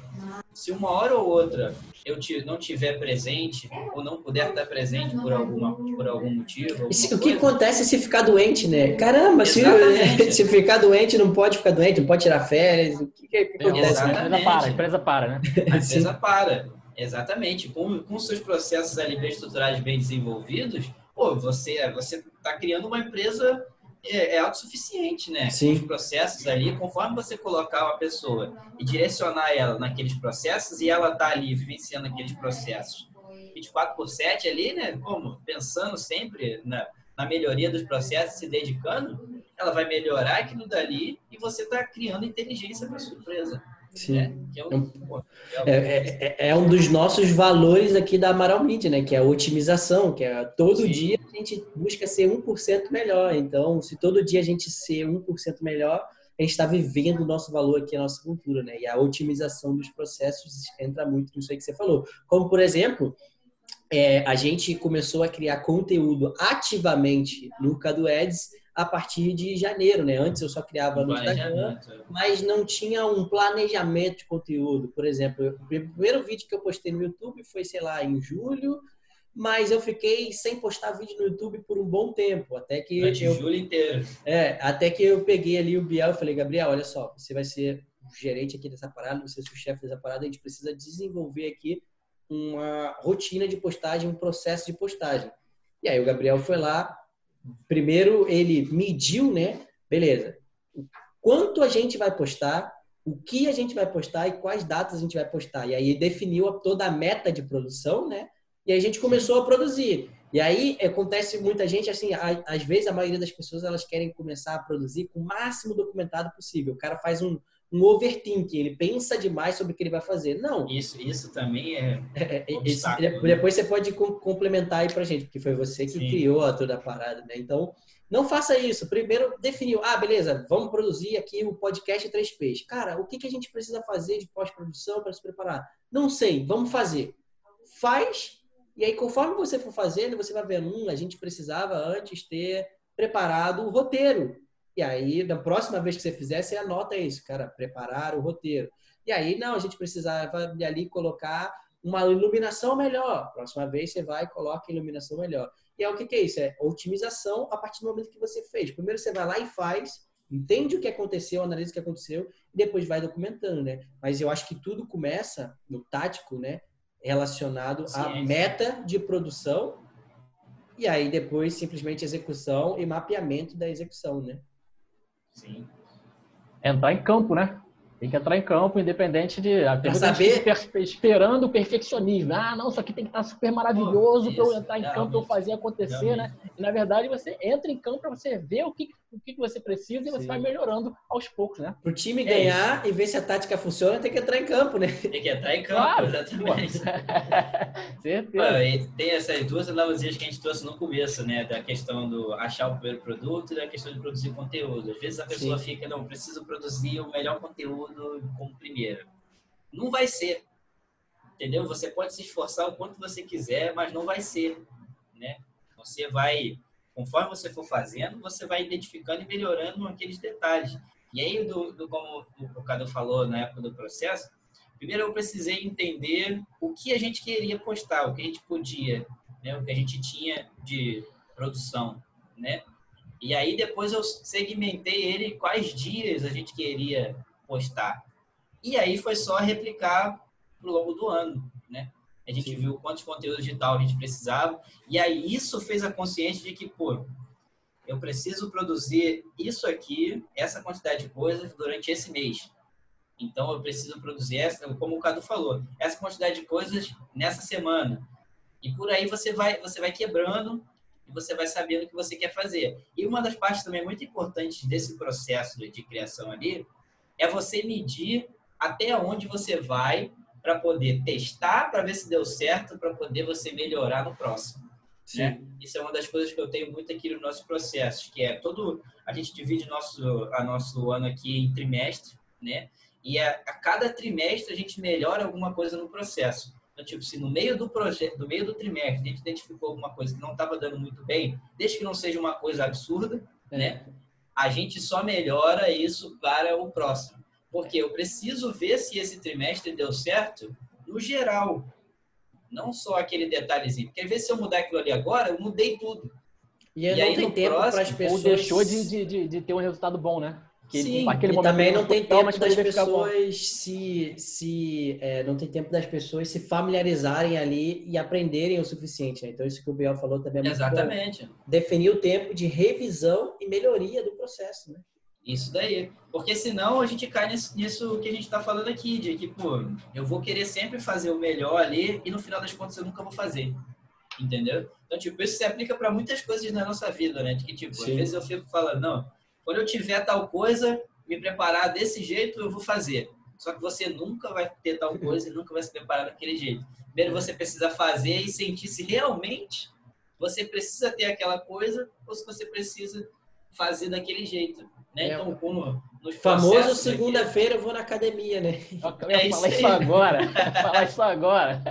se uma hora ou outra eu não tiver presente ou não puder estar presente por alguma por algum motivo. o que acontece se ficar doente, né? Caramba, se, se ficar doente não pode ficar doente, não pode tirar férias. O que, que, que acontece? A empresa para, a empresa para, né? A empresa para. Exatamente. Com, com seus processos ali bem estruturados, bem desenvolvidos, pô, você você está criando uma empresa é, é autossuficiente, né? Sim. Os processos ali, conforme você colocar uma pessoa e direcionar ela naqueles processos e ela tá ali vivenciando aqueles processos 24 por 7 ali, né? Como? Pensando sempre na, na melhoria dos processos, se dedicando, ela vai melhorar aquilo dali e você está criando inteligência para surpresa. Sim. Né? É, um, é, é, é, um dos nossos valores aqui da Amaral Media, né? Que é a otimização, que é todo Sim. dia a gente busca ser 1% melhor. Então, se todo dia a gente ser 1% melhor, a gente está vivendo o nosso valor aqui, a nossa cultura, né? E a otimização dos processos entra muito nisso aí que você falou. Como, por exemplo, é, a gente começou a criar conteúdo ativamente no Cadu Ads a partir de janeiro, né? Antes eu só criava no Instagram, é. mas não tinha um planejamento de conteúdo. Por exemplo, o primeiro vídeo que eu postei no YouTube foi, sei lá, em julho, mas eu fiquei sem postar vídeo no YouTube por um bom tempo, até que Durante eu, julho inteiro. É, até que eu peguei ali o Biel e falei, Gabriel, olha só, você vai ser o gerente aqui dessa parada, você ser o chefe dessa parada, a gente precisa desenvolver aqui uma rotina de postagem, um processo de postagem. E aí o Gabriel foi lá, primeiro ele mediu, né? Beleza. Quanto a gente vai postar, o que a gente vai postar e quais datas a gente vai postar. E aí definiu toda a meta de produção, né? E aí a gente começou a produzir. E aí acontece muita gente assim, às vezes a maioria das pessoas elas querem começar a produzir com o máximo documentado possível. O cara faz um, um overthinking, ele pensa demais sobre o que ele vai fazer. Não. Isso, isso também é. é, é isso, depois você pode complementar aí pra gente, porque foi você que Sim. criou toda a parada, né? Então, não faça isso. Primeiro definiu, ah, beleza, vamos produzir aqui o podcast 3Ps. Cara, o que, que a gente precisa fazer de pós-produção para se preparar? Não sei, vamos fazer. Faz, e aí conforme você for fazendo, você vai ver, hum, a gente precisava antes ter preparado o roteiro. E aí, na próxima vez que você fizer, você anota isso, cara, preparar o roteiro. E aí, não, a gente precisava ali colocar uma iluminação melhor. Próxima vez você vai e coloca iluminação melhor. E é o que, que é isso? É otimização a partir do momento que você fez. Primeiro você vai lá e faz, entende o que aconteceu, analisa o que aconteceu, e depois vai documentando, né? Mas eu acho que tudo começa no tático, né? Relacionado Sim, à meta de produção, e aí depois simplesmente execução e mapeamento da execução, né? Sim. Entrar em campo, né? Tem que entrar em campo, independente de. Tem saber... esperando o perfeccionismo. Ah, não, isso aqui tem que estar super maravilhoso para eu entrar em campo, para eu fazer acontecer, né? E na verdade você entra em campo para você ver o que, o que você precisa e você Sim. vai melhorando aos poucos, né? Para o time é ganhar isso. e ver se a tática funciona, tem que entrar em campo, né? Tem que entrar em campo, claro. exatamente. Certeza. tem essas duas analogias que a gente trouxe no começo, né? Da questão do achar o primeiro produto e da questão de produzir conteúdo. Às vezes a pessoa Sim. fica, não, preciso produzir o melhor conteúdo como primeiro. Não vai ser. Entendeu? Você pode se esforçar o quanto você quiser, mas não vai ser. Né? Você vai, conforme você for fazendo, você vai identificando e melhorando aqueles detalhes. E aí, do, do como o Cadu falou na época do processo, primeiro eu precisei entender o que a gente queria postar, o que a gente podia, né? o que a gente tinha de produção, né? E aí depois eu segmentei ele quais dias a gente queria postar. E aí foi só replicar ao longo do ano, né? A gente Sim. viu quantos conteúdos digital a gente precisava e aí isso fez a consciência de que, pô, eu preciso produzir isso aqui, essa quantidade de coisas durante esse mês. Então eu preciso produzir essa, como o Cadu falou, essa quantidade de coisas nessa semana. E por aí você vai, você vai quebrando e você vai sabendo o que você quer fazer. E uma das partes também muito importantes desse processo de criação ali é você medir até onde você vai para poder testar, para ver se deu certo, para poder você melhorar no próximo. Né? Isso é uma das coisas que eu tenho muito aqui no nosso processo, que é todo a gente divide nosso a nosso ano aqui em trimestre, né? E a, a cada trimestre a gente melhora alguma coisa no processo. Então, tipo, se no meio do projeto, no meio do trimestre, a gente identificou alguma coisa que não estava dando muito bem, desde que não seja uma coisa absurda, é. né? A gente só melhora isso para o próximo. Porque eu preciso ver se esse trimestre deu certo no geral. Não só aquele detalhezinho. Porque às vezes se eu mudar aquilo ali agora, eu mudei tudo. E, e aí não tem tempo para as pessoas... Ou deixou de, de, de ter um resultado bom, né? Que Sim, e também não tem tempo das pessoas se, se é, não tem tempo das pessoas se familiarizarem ali e aprenderem o suficiente. Né? Então isso que o Biel falou também é muito Exatamente. Bom. Definir o tempo de revisão e melhoria do processo, né? Isso daí. Porque senão a gente cai nisso, que a gente está falando aqui, de que, pô, eu vou querer sempre fazer o melhor ali e no final das contas eu nunca vou fazer. Entendeu? Então, tipo, isso se aplica para muitas coisas na nossa vida, né? De que, tipo, Sim. às vezes eu fico falando, não, quando eu tiver tal coisa, me preparar desse jeito, eu vou fazer. Só que você nunca vai ter tal coisa e nunca vai se preparar daquele jeito. Primeiro você precisa fazer e sentir se realmente você precisa ter aquela coisa ou se você precisa fazer daquele jeito. Né? É, então, como famoso segunda-feira eu vou na academia, né? Eu ia é falar isso, isso agora. falar isso agora.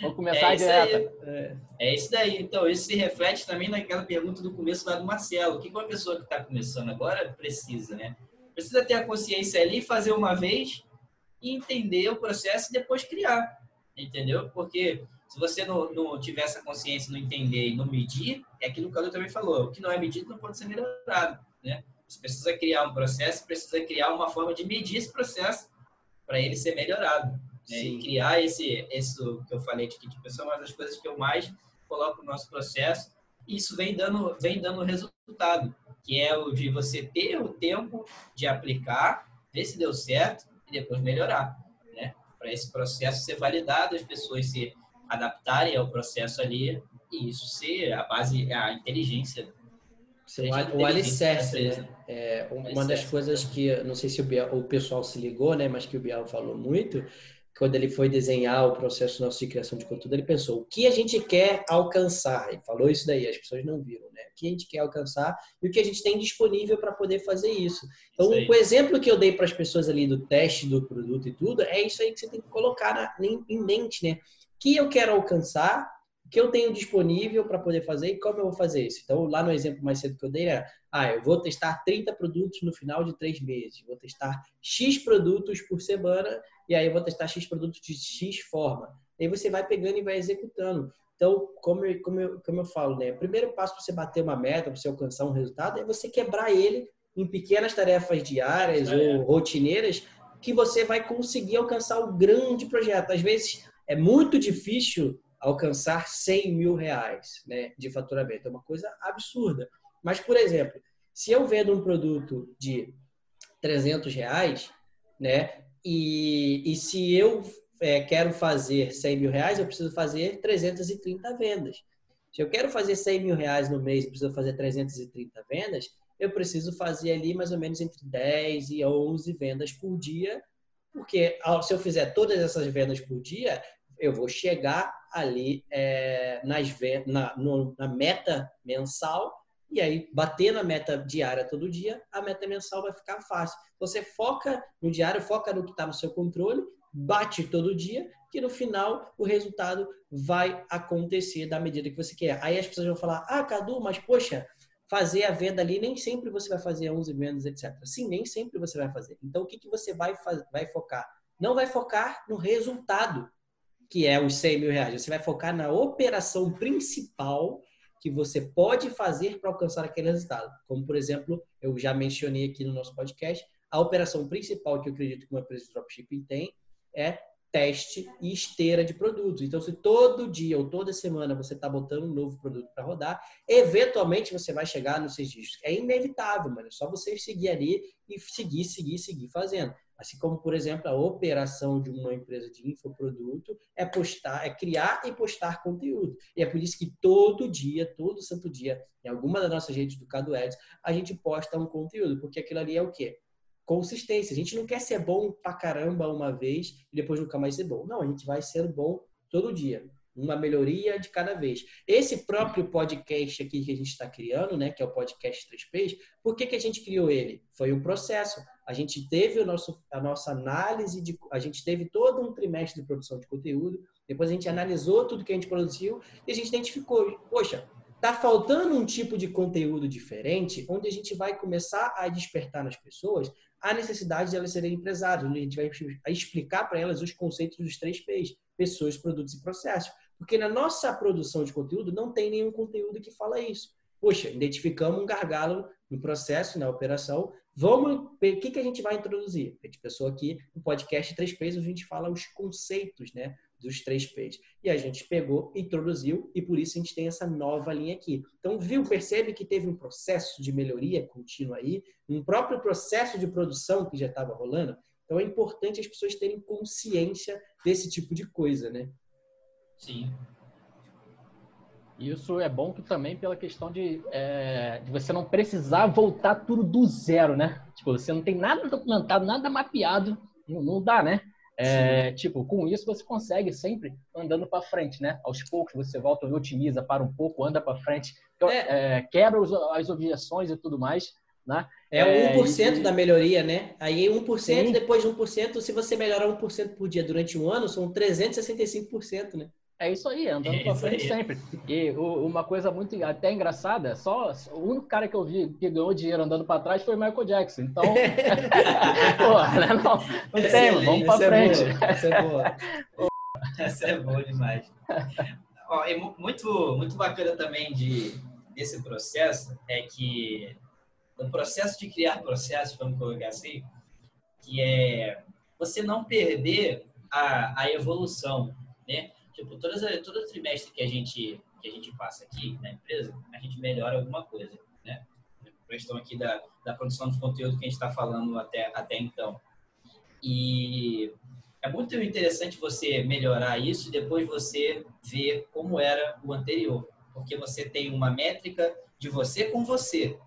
Vou começar é direto. É. é. isso daí. Então, isso se reflete também naquela pergunta do começo lá do Marcelo. O que uma pessoa que está começando agora precisa, né? Precisa ter a consciência ali, fazer uma vez e entender o processo e depois criar. Entendeu? Porque se você não, não tiver essa consciência, não entender e não medir, é aquilo que o Cadu também falou. O que não é medido não pode ser melhorado, né? Você precisa criar um processo, precisa criar uma forma de medir esse processo para ele ser melhorado. Né? E criar esse, esse que eu falei de kit pessoa, uma das coisas que eu mais coloco no nosso processo. E isso vem dando, vem dando resultado, que é o de você ter o tempo de aplicar, ver se deu certo e depois melhorar. Né? Para esse processo ser validado, as pessoas se adaptarem ao processo ali e isso ser a base, a inteligência o, o alicerce, né? É, uma das coisas que, não sei se o, o pessoal se ligou, né? Mas que o Biel falou muito, quando ele foi desenhar o processo nosso de criação de conteúdo, ele pensou o que a gente quer alcançar. Ele falou isso daí, as pessoas não viram, né? O que a gente quer alcançar e o que a gente tem disponível para poder fazer isso. Então, o exemplo que eu dei para as pessoas ali do teste do produto e tudo, é isso aí que você tem que colocar na, em, mente, né? O que eu quero alcançar, que eu tenho disponível para poder fazer e como eu vou fazer isso. Então, lá no exemplo mais cedo que eu dei era, ah, eu vou testar 30 produtos no final de três meses, vou testar X produtos por semana e aí eu vou testar X produtos de X forma. Aí você vai pegando e vai executando. Então, como eu, como eu, como eu falo, né? O primeiro passo para você bater uma meta, para você alcançar um resultado, é você quebrar ele em pequenas tarefas diárias é. ou rotineiras que você vai conseguir alcançar o grande projeto. Às vezes é muito difícil alcançar 100 mil reais né, de faturamento. É uma coisa absurda. Mas, por exemplo, se eu vendo um produto de 300 reais, né, e, e se eu é, quero fazer 100 mil reais, eu preciso fazer 330 vendas. Se eu quero fazer 100 mil reais no mês e preciso fazer 330 vendas, eu preciso fazer ali mais ou menos entre 10 e 11 vendas por dia, porque se eu fizer todas essas vendas por dia, eu vou chegar ali é, nas, na, no, na meta mensal e aí bater na meta diária todo dia, a meta mensal vai ficar fácil. Você foca no diário, foca no que está no seu controle, bate todo dia, que no final o resultado vai acontecer da medida que você quer. Aí as pessoas vão falar: "Ah, Cadu, mas poxa, fazer a venda ali nem sempre você vai fazer 11 vendas, etc. Sim, nem sempre você vai fazer. Então o que que você vai vai focar? Não vai focar no resultado que é os 100 mil reais. Você vai focar na operação principal que você pode fazer para alcançar aquele resultado. Como, por exemplo, eu já mencionei aqui no nosso podcast, a operação principal que eu acredito que uma empresa de dropshipping tem é teste e esteira de produtos. Então, se todo dia ou toda semana você está botando um novo produto para rodar, eventualmente você vai chegar nos seis dígitos. É inevitável, mano. É só você seguir ali e seguir, seguir, seguir fazendo. Assim como, por exemplo, a operação de uma empresa de infoproduto é postar, é criar e postar conteúdo. E é por isso que todo dia, todo santo dia, em alguma das nossas redes do Cadu Ads, a gente posta um conteúdo, porque aquilo ali é o quê? Consistência. A gente não quer ser bom pra caramba uma vez e depois nunca mais ser bom. Não, a gente vai ser bom todo dia. Uma melhoria de cada vez. Esse próprio podcast aqui que a gente está criando, né, que é o podcast 3Ps, por que, que a gente criou ele? Foi um processo. A gente teve o nosso, a nossa análise, de, a gente teve todo um trimestre de produção de conteúdo, depois a gente analisou tudo que a gente produziu e a gente identificou, poxa, tá faltando um tipo de conteúdo diferente, onde a gente vai começar a despertar nas pessoas a necessidade de elas serem empresárias, onde a gente vai explicar para elas os conceitos dos três P's, pessoas, produtos e processos. Porque na nossa produção de conteúdo não tem nenhum conteúdo que fala isso. Poxa, identificamos um gargalo no processo, na operação. Vamos, o que, que a gente vai introduzir? A gente pensou aqui no podcast 3Ps, a gente fala os conceitos, né? Dos 3Ps. E a gente pegou, introduziu, e por isso a gente tem essa nova linha aqui. Então, viu, percebe que teve um processo de melhoria contínua aí, um próprio processo de produção que já estava rolando. Então, é importante as pessoas terem consciência desse tipo de coisa, né? Sim. Isso é bom também pela questão de, é, de, você não precisar voltar tudo do zero, né? Tipo, você não tem nada documentado, nada mapeado, não, não dá, né? É, tipo, com isso você consegue sempre andando para frente, né? Aos poucos você volta, otimiza, para um pouco, anda para frente, então, é. É, quebra os, as objeções e tudo mais, né? É 1% é, e... da melhoria, né? Aí 1%, Sim. depois de 1%, se você melhorar 1% por dia durante um ano, são 365%, né? É isso aí, andando é pra frente aí. sempre. E uma coisa muito até engraçada, só o único cara que eu vi que ganhou dinheiro andando para trás foi o Michael Jackson. Então, pô, né? não, não tem, vamos para é frente. É essa é boa. Essa é boa demais. Ó, é muito, muito bacana também de, desse processo é que o processo de criar processos, vamos colocar assim, que é você não perder a, a evolução, né? Tipo, todas, todo trimestre que a gente que a gente passa aqui na empresa, a gente melhora alguma coisa, né? A questão aqui da, da produção de conteúdo que a gente está falando até, até então. E é muito interessante você melhorar isso e depois você ver como era o anterior, porque você tem uma métrica de você com você,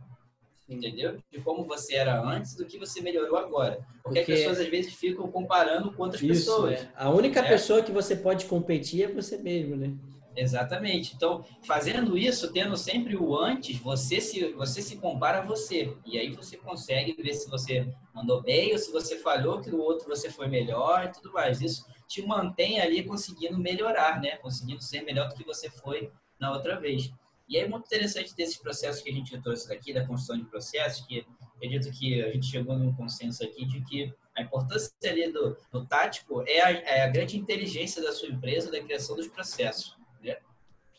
entendeu? De como você era antes do que você melhorou agora. Porque, Porque... as pessoas às vezes ficam comparando com outras Isso, pessoas. É. A única é. pessoa que você pode competir é você mesmo, né? Exatamente. Então, fazendo isso, tendo sempre o antes, você se, você se compara a você. E aí você consegue ver se você mandou bem ou se você falhou, que no outro você foi melhor e tudo mais. Isso te mantém ali conseguindo melhorar, né? Conseguindo ser melhor do que você foi na outra vez. E é muito interessante desses processos que a gente trouxe daqui, da construção de processos, que acredito que a gente chegou num consenso aqui de que a importância ali do, do tático é a, é a, grande inteligência da sua empresa da criação dos processos. Né?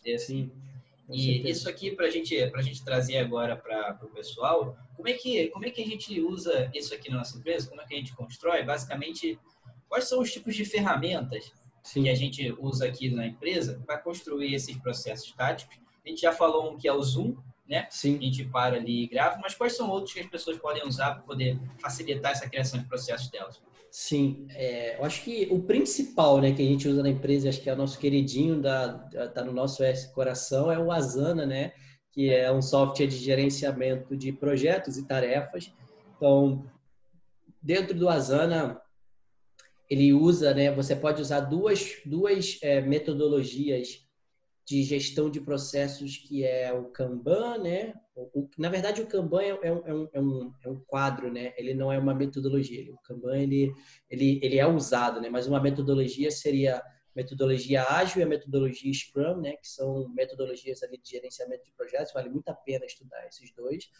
É assim. E isso aqui para gente, a gente trazer agora para o pessoal, como é, que, como é que a gente usa isso aqui na nossa empresa? Como é que a gente constrói? Basicamente, quais são os tipos de ferramentas Sim. que a gente usa aqui na empresa para construir esses processos táticos a gente já falou um que é o Zoom, né? Sim. A gente para ali e grava, mas quais são outros que as pessoas podem usar para poder facilitar essa criação de processos delas? Sim, é, eu acho que o principal né, que a gente usa na empresa, acho que é o nosso queridinho, da, tá no nosso coração, é o Asana, né? Que é um software de gerenciamento de projetos e tarefas. Então, dentro do Asana, ele usa, né? Você pode usar duas, duas é, metodologias de gestão de processos que é o Kanban, né? O, na verdade, o Kanban é, é, é, um, é, um, é, um, quadro, né? Ele não é uma metodologia. O Kanban ele, ele, ele é usado, né? Mas uma metodologia seria metodologia ágil e a metodologia Scrum, né? Que são metodologias ali de gerenciamento de projetos. Vale muito a pena estudar esses dois.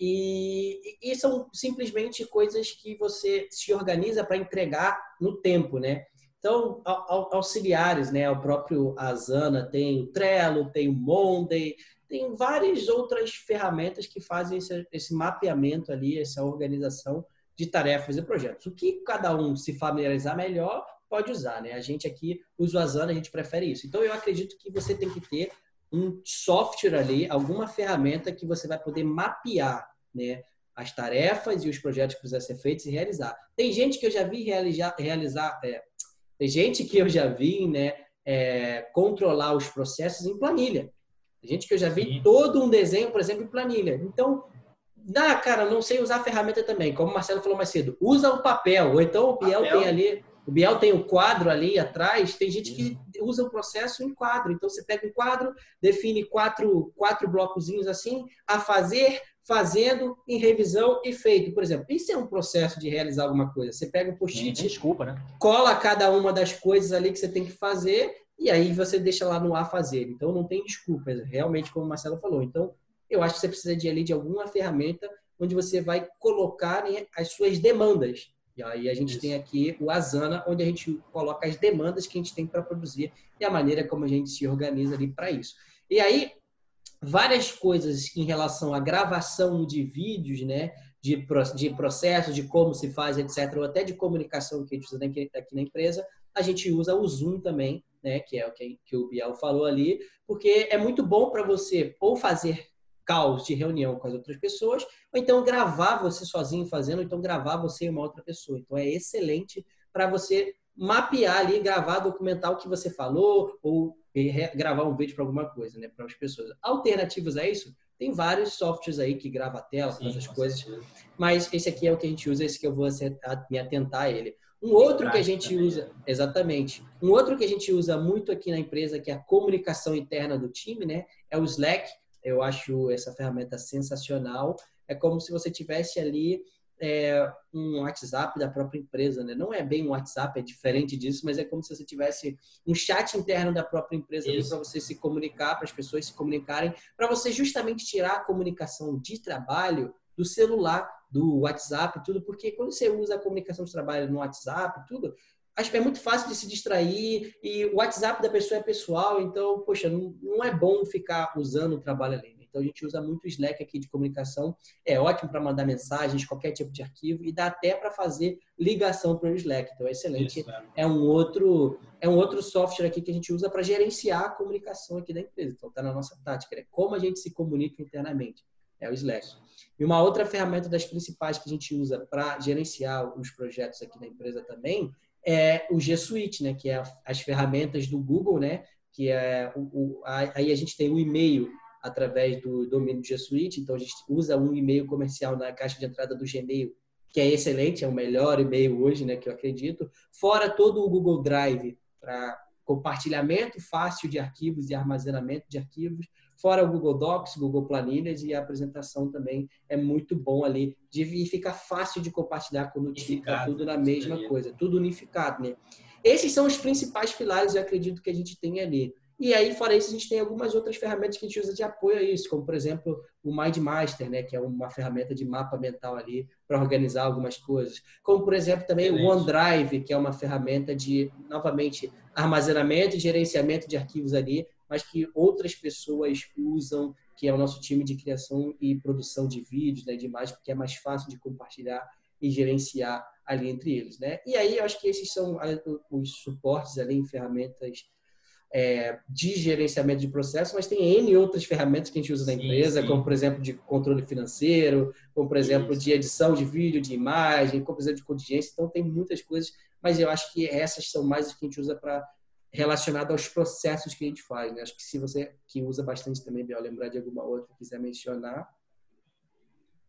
E, e são simplesmente coisas que você se organiza para entregar no tempo, né? Então, auxiliares, né? O próprio Asana tem o Trello, tem o Monday, tem várias outras ferramentas que fazem esse, esse mapeamento ali, essa organização de tarefas e projetos. O que cada um se familiarizar melhor pode usar, né? A gente aqui usa o Asana, a gente prefere isso. Então, eu acredito que você tem que ter um software ali, alguma ferramenta que você vai poder mapear, né? As tarefas e os projetos que precisam ser feitos e realizar. Tem gente que eu já vi realizar, realizar é, tem gente que eu já vi, né, é, controlar os processos em planilha. Tem gente que eu já vi Sim. todo um desenho, por exemplo, em planilha. Então, dá, cara, não sei usar a ferramenta também. Como o Marcelo falou mais cedo, usa o papel. Ou então o Biel tem ali O Biel tem o quadro ali atrás, tem gente que usa o processo em quadro. Então você pega um quadro, define quatro, quatro blocozinhos assim, a fazer, fazendo, em revisão e feito. Por exemplo, isso é um processo de realizar alguma coisa. Você pega um post-it, desculpa, né? cola cada uma das coisas ali que você tem que fazer e aí você deixa lá no ar fazer. Então não tem desculpa, realmente como o Marcelo falou. Então eu acho que você precisa de ali de alguma ferramenta onde você vai colocar né, as suas demandas. E aí a gente Isso. tem aqui o Asana, onde a gente coloca as demandas que a gente tem para produzir e a maneira como a gente se organiza ali para isso. E aí, várias coisas em relação à gravação de vídeos, né? De, de processo, de como se faz, etc., ou até de comunicação que a gente usa aqui, aqui na empresa, a gente usa o Zoom também, né? Que é o que, que o Biel falou ali, porque é muito bom para você ou fazer caos de reunião com as outras pessoas, ou então gravar você sozinho fazendo, ou então gravar você e uma outra pessoa. Então é excelente para você mapear ali, gravar, documentar o que você falou, ou gravar um vídeo para alguma coisa, né, para as pessoas. Alternativas a isso, tem vários softwares aí que grava a tela, Sim, essas coisas, certeza. mas esse aqui é o que a gente usa, esse que eu vou me atentar a ele. Um outro que a gente usa, exatamente. Um outro que a gente usa muito aqui na empresa, que é a comunicação interna do time, né? É o Slack. Eu acho essa ferramenta sensacional. É como se você tivesse ali é, um WhatsApp da própria empresa, né? Não é bem um WhatsApp, é diferente disso, mas é como se você tivesse um chat interno da própria empresa para você se comunicar, para as pessoas se comunicarem, para você justamente tirar a comunicação de trabalho do celular, do WhatsApp, tudo, porque quando você usa a comunicação de trabalho no WhatsApp, tudo, é muito fácil de se distrair e o WhatsApp da pessoa é pessoal, então, poxa, não, não é bom ficar usando o trabalho ali. Né? Então, a gente usa muito o Slack aqui de comunicação, é ótimo para mandar mensagens, qualquer tipo de arquivo e dá até para fazer ligação para o Slack. Então, é excelente. Isso, é. é. um outro é um outro software aqui que a gente usa para gerenciar a comunicação aqui da empresa. Então, está na nossa tática, é como a gente se comunica internamente. É o Slack. E uma outra ferramenta das principais que a gente usa para gerenciar os projetos aqui na empresa também é o G Suite, né? Que é as ferramentas do Google, né? Que é o, o aí a gente tem o e-mail através do domínio do G Suite, então a gente usa um e-mail comercial na caixa de entrada do Gmail, que é excelente, é o melhor e-mail hoje, né? Que eu acredito. Fora todo o Google Drive para compartilhamento fácil de arquivos e armazenamento de arquivos Fora o Google Docs, Google Planilhas e a apresentação também é muito bom ali. De, e fica fácil de compartilhar quando fica tudo na mesma coisa, tudo unificado, né? Esses são os principais pilares, eu acredito, que a gente tem ali. E aí, fora isso, a gente tem algumas outras ferramentas que a gente usa de apoio a isso, como, por exemplo, o MindMaster, né, que é uma ferramenta de mapa mental ali para organizar algumas coisas. Como, por exemplo, também Excelente. o OneDrive, que é uma ferramenta de, novamente, armazenamento e gerenciamento de arquivos ali, mas que outras pessoas usam, que é o nosso time de criação e produção de vídeos, né, de imagens, porque é mais fácil de compartilhar e gerenciar ali entre eles, né? E aí eu acho que esses são os suportes ali em ferramentas é, de gerenciamento de processo, mas tem N outras ferramentas que a gente usa na empresa, sim. como por exemplo de controle financeiro, como por exemplo Isso. de edição de vídeo, de imagem, como por exemplo de contingência, então tem muitas coisas, mas eu acho que essas são mais as que a gente usa para relacionado aos processos que a gente faz. Né? Acho que se você que usa bastante também, Biel, lembrar de alguma outra que quiser mencionar.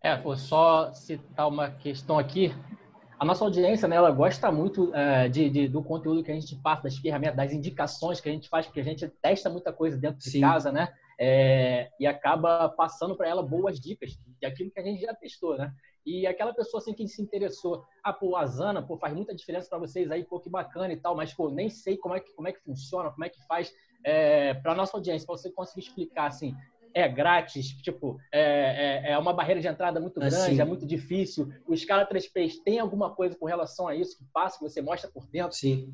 É, vou só citar uma questão aqui. A nossa audiência, né, ela gosta muito é, de, de, do conteúdo que a gente passa, das ferramentas, das indicações que a gente faz, porque a gente testa muita coisa dentro de Sim. casa, né? É, e acaba passando para ela boas dicas de aquilo que a gente já testou, né? E aquela pessoa assim que se interessou, ah, pô, a Zana, pô, faz muita diferença para vocês aí, pô, que bacana e tal, mas pô, nem sei como é que, como é que funciona, como é que faz é, para nossa audiência, para você conseguir explicar assim, é grátis, tipo, é, é, é uma barreira de entrada muito grande, assim. é muito difícil. O Scala 3Ps tem alguma coisa com relação a isso que passa, que você mostra por dentro? Sim.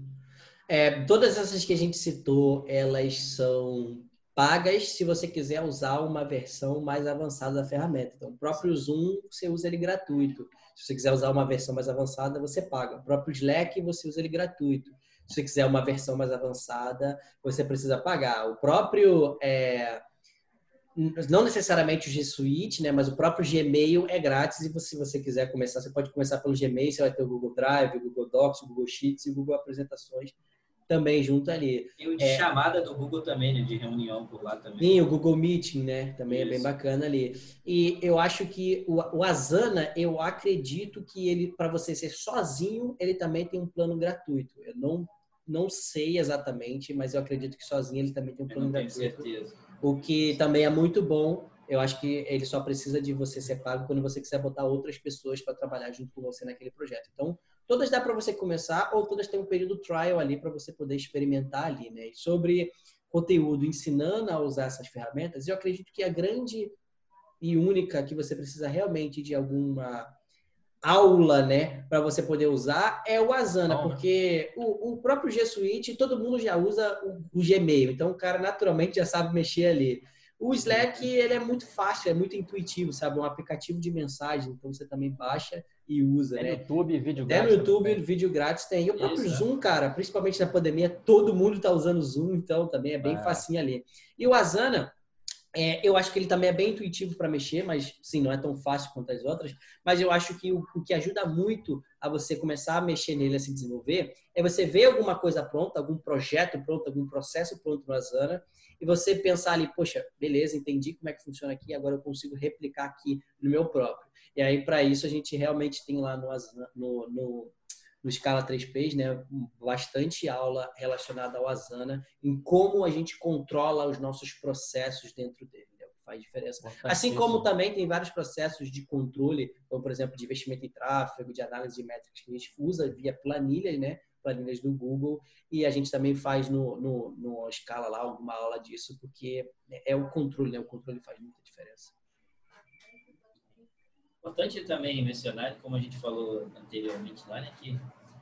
É, todas essas que a gente citou, elas são pagas se você quiser usar uma versão mais avançada da ferramenta. Então, o próprio Zoom, você usa ele gratuito. Se você quiser usar uma versão mais avançada, você paga. O próprio Slack, você usa ele gratuito. Se você quiser uma versão mais avançada, você precisa pagar. O próprio... É, não necessariamente o G Suite, né, mas o próprio Gmail é grátis e se você quiser começar, você pode começar pelo Gmail, você vai ter o Google Drive, o Google Docs, o Google Sheets e o Google Apresentações também junto ali. E o de é, chamada do Google também, né? De reunião por lá também. Sim, o Google Meeting, né? Também Isso. é bem bacana ali. E eu acho que o, o Asana, eu acredito que ele, para você ser sozinho, ele também tem um plano gratuito. Eu não, não sei exatamente, mas eu acredito que sozinho ele também tem um plano gratuito. certeza. O que também é muito bom eu acho que ele só precisa de você ser pago quando você quiser botar outras pessoas para trabalhar junto com você naquele projeto. Então, todas dá para você começar ou todas têm um período trial ali para você poder experimentar ali, né? E sobre conteúdo, ensinando a usar essas ferramentas, eu acredito que a grande e única que você precisa realmente de alguma aula, né, para você poder usar é o Asana, porque o, o, próprio G Suite todo mundo já usa o, o Gmail, então o cara naturalmente já sabe mexer ali. O Slack, ele é muito fácil, é muito intuitivo, sabe? É um aplicativo de mensagem, então você também baixa e usa, é né? no YouTube, vídeo grátis. É no YouTube, também. vídeo grátis tem. E o próprio Isso, Zoom, cara, principalmente na pandemia, todo mundo tá usando Zoom, então também é bem ah. facinho ali. E o Asana, é, eu acho que ele também é bem intuitivo para mexer, mas sim, não é tão fácil quanto as outras. Mas eu acho que o, o, que ajuda muito a você começar a mexer nele, a se desenvolver, é você ver alguma coisa pronta, algum projeto pronto, algum processo pronto no Asana, e você pensar ali, poxa, beleza, entendi como é que funciona aqui, agora eu consigo replicar aqui no meu próprio. E aí, para isso, a gente realmente tem lá no, no, no, no Scala 3Ps, né, bastante aula relacionada ao Asana, em como a gente controla os nossos processos dentro dele. Né, faz diferença. Assim como também tem vários processos de controle, como por exemplo de investimento em tráfego, de análise de métricas que a gente usa via planilhas, né? Planilhas do Google e a gente também faz no, no, no escala lá alguma aula disso, porque é o controle, né? O controle faz muita diferença. Importante também mencionar, como a gente falou anteriormente lá, né, que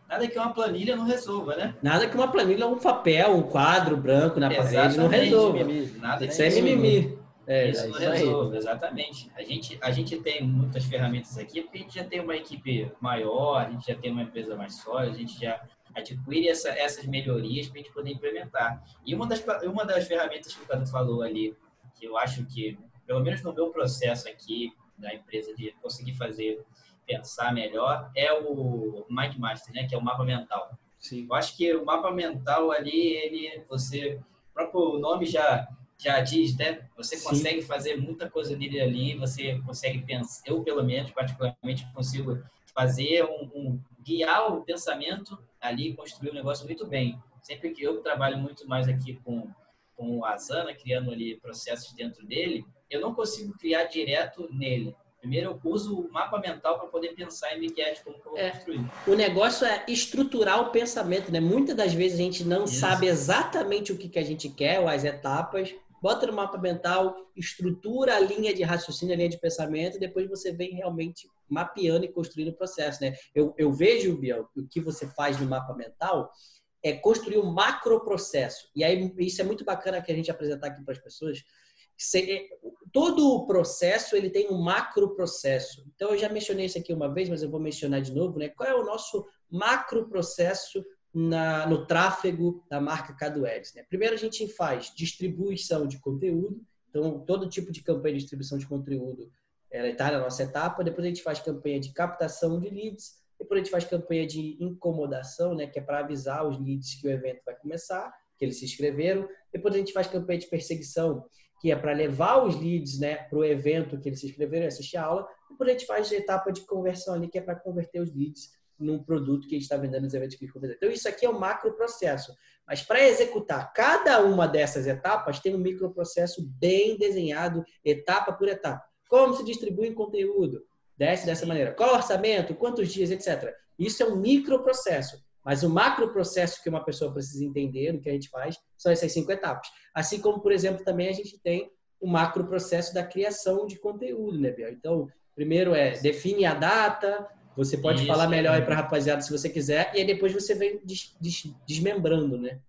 nada que uma planilha não resolva, né? Nada que uma planilha, um papel, um quadro branco na Exatamente, parede não resolva. Mimimi. Nada isso é mimimi. É, isso é não resolve, exatamente. A gente, a gente tem muitas ferramentas aqui porque a gente já tem uma equipe maior, a gente já tem uma empresa mais sólida, a gente já adquire essa, essas melhorias para a gente poder implementar. E uma das, uma das ferramentas que o Cadu falou ali, que eu acho que, pelo menos no meu processo aqui da empresa de conseguir fazer pensar melhor, é o MindMaster, né, que é o mapa mental. Sim. Eu acho que o mapa mental ali, ele, você, o próprio nome já já diz, né? Você Sim. consegue fazer muita coisa nele ali, você consegue pensar, eu pelo menos particularmente consigo fazer um, um guiar o pensamento ali construir um negócio muito bem. Sempre que eu trabalho muito mais aqui com, com o Asana, criando ali processos dentro dele, eu não consigo criar direto nele. Primeiro eu uso o mapa mental para poder pensar em miquete como que eu vou é, construir. O negócio é estruturar o pensamento, né? Muitas das vezes a gente não Isso. sabe exatamente o que, que a gente quer, ou as etapas, bota no mapa mental, estrutura a linha de raciocínio, a linha de pensamento, e depois você vem realmente mapeando e construindo o processo, né? Eu, eu vejo, Biel, o que você faz no mapa mental é construir um macro processo. E aí isso é muito bacana que a gente apresentar aqui para as pessoas. É, todo o processo ele tem um macro processo. Então eu já mencionei isso aqui uma vez, mas eu vou mencionar de novo, né? Qual é o nosso macro processo na, no tráfego da marca Cadu Ads. Né? Primeiro a gente faz distribuição de conteúdo, então todo tipo de campanha de distribuição de conteúdo está na nossa etapa. Depois a gente faz campanha de captação de leads, depois a gente faz campanha de incomodação, né, que é para avisar os leads que o evento vai começar, que eles se inscreveram. Depois a gente faz campanha de perseguição, que é para levar os leads né, para o evento que eles se inscreveram e assistir a aula. Depois a gente faz a etapa de conversão ali, que é para converter os leads num produto que a gente está vendendo nos eventos gente Então, isso aqui é o um macro processo. Mas para executar cada uma dessas etapas, tem um microprocesso bem desenhado, etapa por etapa. Como se distribui o conteúdo? Desce dessa maneira. Qual orçamento? Quantos dias, etc. Isso é um microprocesso. Mas o macroprocesso que uma pessoa precisa entender, o que a gente faz, são essas cinco etapas. Assim como, por exemplo, também a gente tem o macroprocesso da criação de conteúdo, né, Biel? Então, primeiro é define a data, você pode Isso, falar melhor é. aí para a rapaziada se você quiser, e aí depois você vem des, des, desmembrando, né?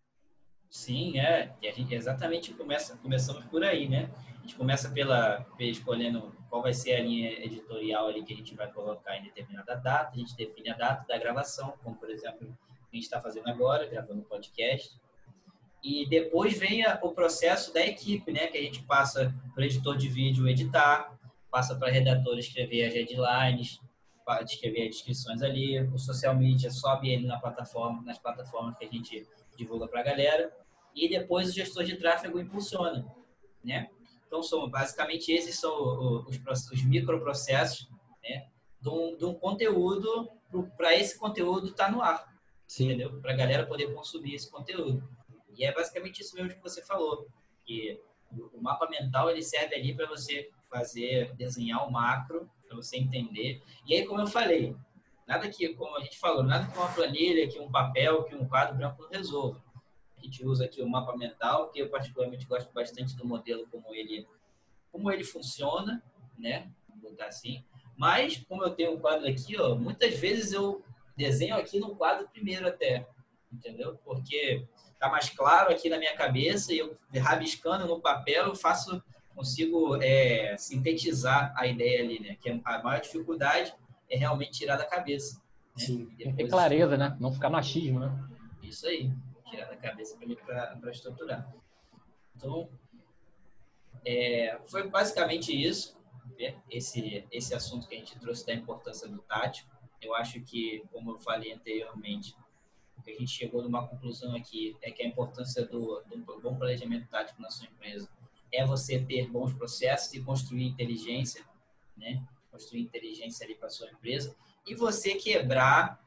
Sim, é. E a gente exatamente começa, começamos por aí, né? A gente começa pela escolhendo qual vai ser a linha editorial ali que a gente vai colocar em determinada data. A gente define a data da gravação, como por exemplo a gente está fazendo agora, gravando um podcast. E depois vem o processo da equipe, né? Que a gente passa para o editor de vídeo editar, passa para redator escrever as headlines, escrever as descrições ali, o social media sobe ele na plataforma, nas plataformas que a gente divulga para a galera, e depois o gestor de tráfego impulsiona, né? Então, são, basicamente, esses são os, os microprocessos né, de, um, de um conteúdo para esse conteúdo estar tá no ar, Sim. entendeu? Para a galera poder consumir esse conteúdo. E é basicamente isso mesmo que você falou, que o mapa mental ele serve ali para você fazer, desenhar o macro, para você entender. E aí, como eu falei, nada que, como a gente falou, nada que uma planilha, que um papel, que um quadro branco resolva. A gente usa aqui o mapa mental, que eu particularmente gosto bastante do modelo como ele, como ele funciona, né? Vou botar assim. Mas, como eu tenho um quadro aqui, ó, muitas vezes eu desenho aqui no quadro primeiro até, entendeu? Porque tá mais claro aqui na minha cabeça e eu rabiscando no papel eu faço consigo é, sintetizar a ideia ali, né? Que a maior dificuldade é realmente tirar da cabeça. Né? Sim. Depois, ter clareza, né? Não ficar machismo, né? Isso aí, tirar da cabeça para estruturar. Então, é, foi basicamente isso, né? esse, esse assunto que a gente trouxe da importância do tático. Eu acho que, como eu falei anteriormente, que a gente chegou numa conclusão aqui é que a importância do, do bom planejamento tático na sua empresa é você ter bons processos e construir inteligência, né? Construir inteligência ali para sua empresa e você quebrar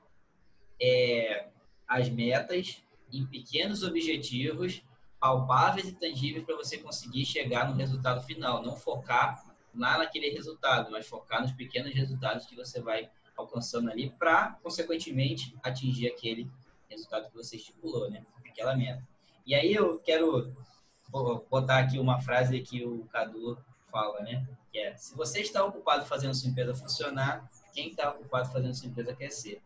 é, as metas em pequenos objetivos palpáveis e tangíveis para você conseguir chegar no resultado final. Não focar lá naquele resultado, mas focar nos pequenos resultados que você vai alcançando ali para, consequentemente, atingir aquele resultado que você estipulou, né? Aquela meta. E aí eu quero botar aqui uma frase que o Cadu fala, né? Que é, se você está ocupado fazendo sua empresa funcionar, quem está ocupado fazendo sua empresa crescer?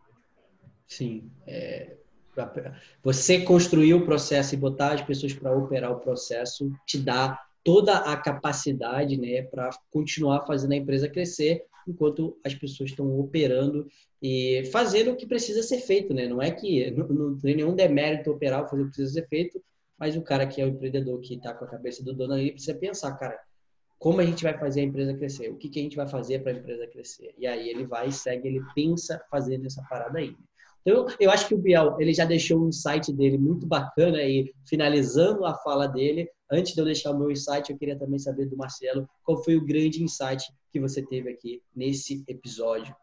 Sim. É, você construir o processo e botar as pessoas para operar o processo te dá toda a capacidade né, para continuar fazendo a empresa crescer enquanto as pessoas estão operando e fazendo o que precisa ser feito, né? Não é que não, não tem nenhum demérito operar fazer o que precisa ser feito, mas o cara que é o empreendedor que está com a cabeça do dono ali precisa pensar, cara, como a gente vai fazer a empresa crescer? O que, que a gente vai fazer para a empresa crescer? E aí ele vai, segue, ele pensa fazendo essa parada aí. Então, eu acho que o Biel, ele já deixou um insight dele muito bacana e finalizando a fala dele, antes de eu deixar o meu insight, eu queria também saber do Marcelo, qual foi o grande insight que você teve aqui nesse episódio?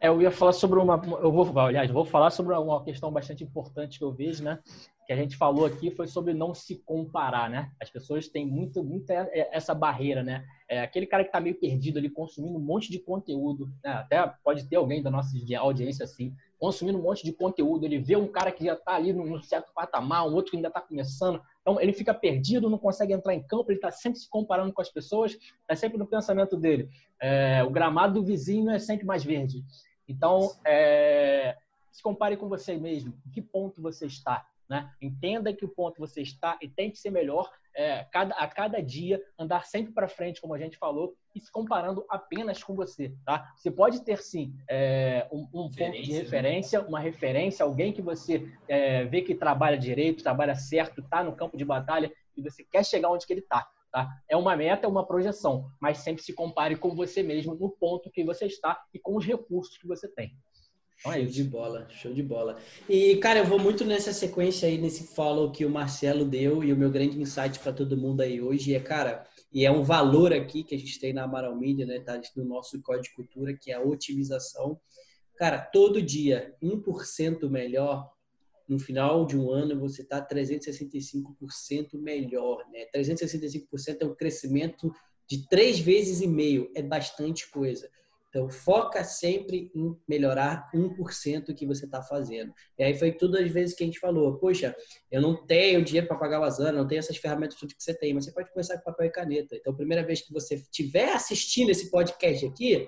É, eu ia falar sobre uma, eu vou, aliás, vou falar sobre uma questão bastante importante que eu vejo, né? Que a gente falou aqui foi sobre não se comparar, né? As pessoas têm muito, muito essa barreira, né? É aquele cara que está meio perdido ali, consumindo um monte de conteúdo, né? até pode ter alguém da nossa audiência assim, consumindo um monte de conteúdo, ele vê um cara que já está ali num certo patamar, um outro que ainda está começando, então ele fica perdido, não consegue entrar em campo, ele está sempre se comparando com as pessoas, está sempre no pensamento dele. É, o gramado do vizinho é sempre mais verde. Então, é, se compare com você mesmo, em que ponto você está. Né? Entenda que o ponto você está e tente ser melhor é, cada, a cada dia, andar sempre para frente, como a gente falou, e se comparando apenas com você. Tá? Você pode ter, sim, é, um, um ponto de né? referência, uma referência, alguém que você é, vê que trabalha direito, trabalha certo, está no campo de batalha e você quer chegar onde que ele está. Tá? É uma meta, é uma projeção, mas sempre se compare com você mesmo no ponto que você está e com os recursos que você tem. É show de bola, show de bola. E, cara, eu vou muito nessa sequência aí, nesse follow que o Marcelo deu e o meu grande insight para todo mundo aí hoje é, cara, e é um valor aqui que a gente tem na Amaral Media, né, tá no nosso código de cultura, que é a otimização. Cara, todo dia, 1% melhor, no final de um ano você está 365% melhor, né? 365% é um crescimento de três vezes e meio, é bastante coisa. Então, foca sempre em melhorar 1% que você está fazendo. E aí foi tudo as vezes que a gente falou, poxa, eu não tenho dinheiro para pagar o Asana, não tenho essas ferramentas tudo que você tem, mas você pode começar com papel e caneta. Então, primeira vez que você estiver assistindo esse podcast aqui,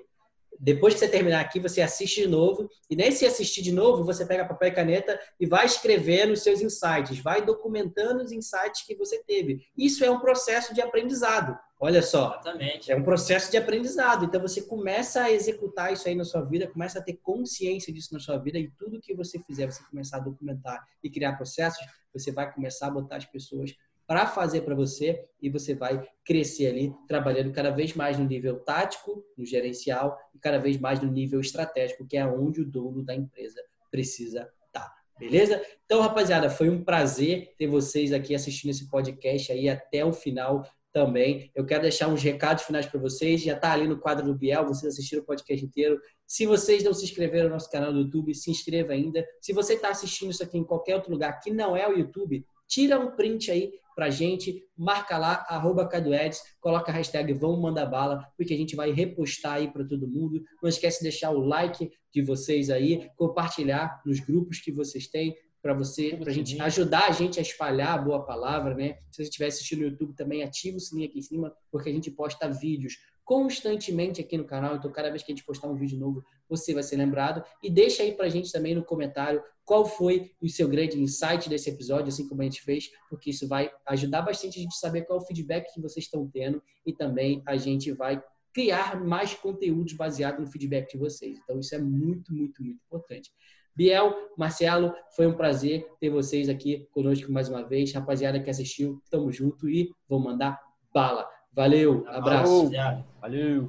depois que você terminar aqui, você assiste de novo. E nem se assistir de novo, você pega papel e caneta e vai escrevendo os seus insights, vai documentando os insights que você teve. Isso é um processo de aprendizado. Olha só, Exatamente. é um processo de aprendizado. Então você começa a executar isso aí na sua vida, começa a ter consciência disso na sua vida e tudo que você fizer, você começar a documentar e criar processos, você vai começar a botar as pessoas para fazer para você e você vai crescer ali trabalhando cada vez mais no nível tático, no gerencial e cada vez mais no nível estratégico, que é onde o dono da empresa precisa estar. Tá. Beleza? Então, rapaziada, foi um prazer ter vocês aqui assistindo esse podcast aí até o final também. Eu quero deixar uns recados finais para vocês. Já está ali no quadro do Biel, vocês assistiram o podcast inteiro. Se vocês não se inscreveram no nosso canal do YouTube, se inscreva ainda. Se você está assistindo isso aqui em qualquer outro lugar que não é o YouTube, tira um print aí pra gente, marca lá, arroba Caduedes, coloca a hashtag Vamos Mandar Bala, porque a gente vai repostar aí para todo mundo. Não esquece de deixar o like de vocês aí, compartilhar nos grupos que vocês têm, para você, para gente ajudar a gente a espalhar a boa palavra, né? Se você estiver assistindo no YouTube também, ativa o sininho aqui em cima, porque a gente posta vídeos constantemente aqui no canal. Então, cada vez que a gente postar um vídeo novo, você vai ser lembrado. E deixa aí para a gente também no comentário qual foi o seu grande insight desse episódio, assim como a gente fez, porque isso vai ajudar bastante a gente saber qual é o feedback que vocês estão tendo e também a gente vai criar mais conteúdos baseados no feedback de vocês. Então, isso é muito, muito, muito importante. Biel, Marcelo, foi um prazer ter vocês aqui conosco mais uma vez. Rapaziada que assistiu, tamo junto e vou mandar bala. Valeu, abraço. Valeu.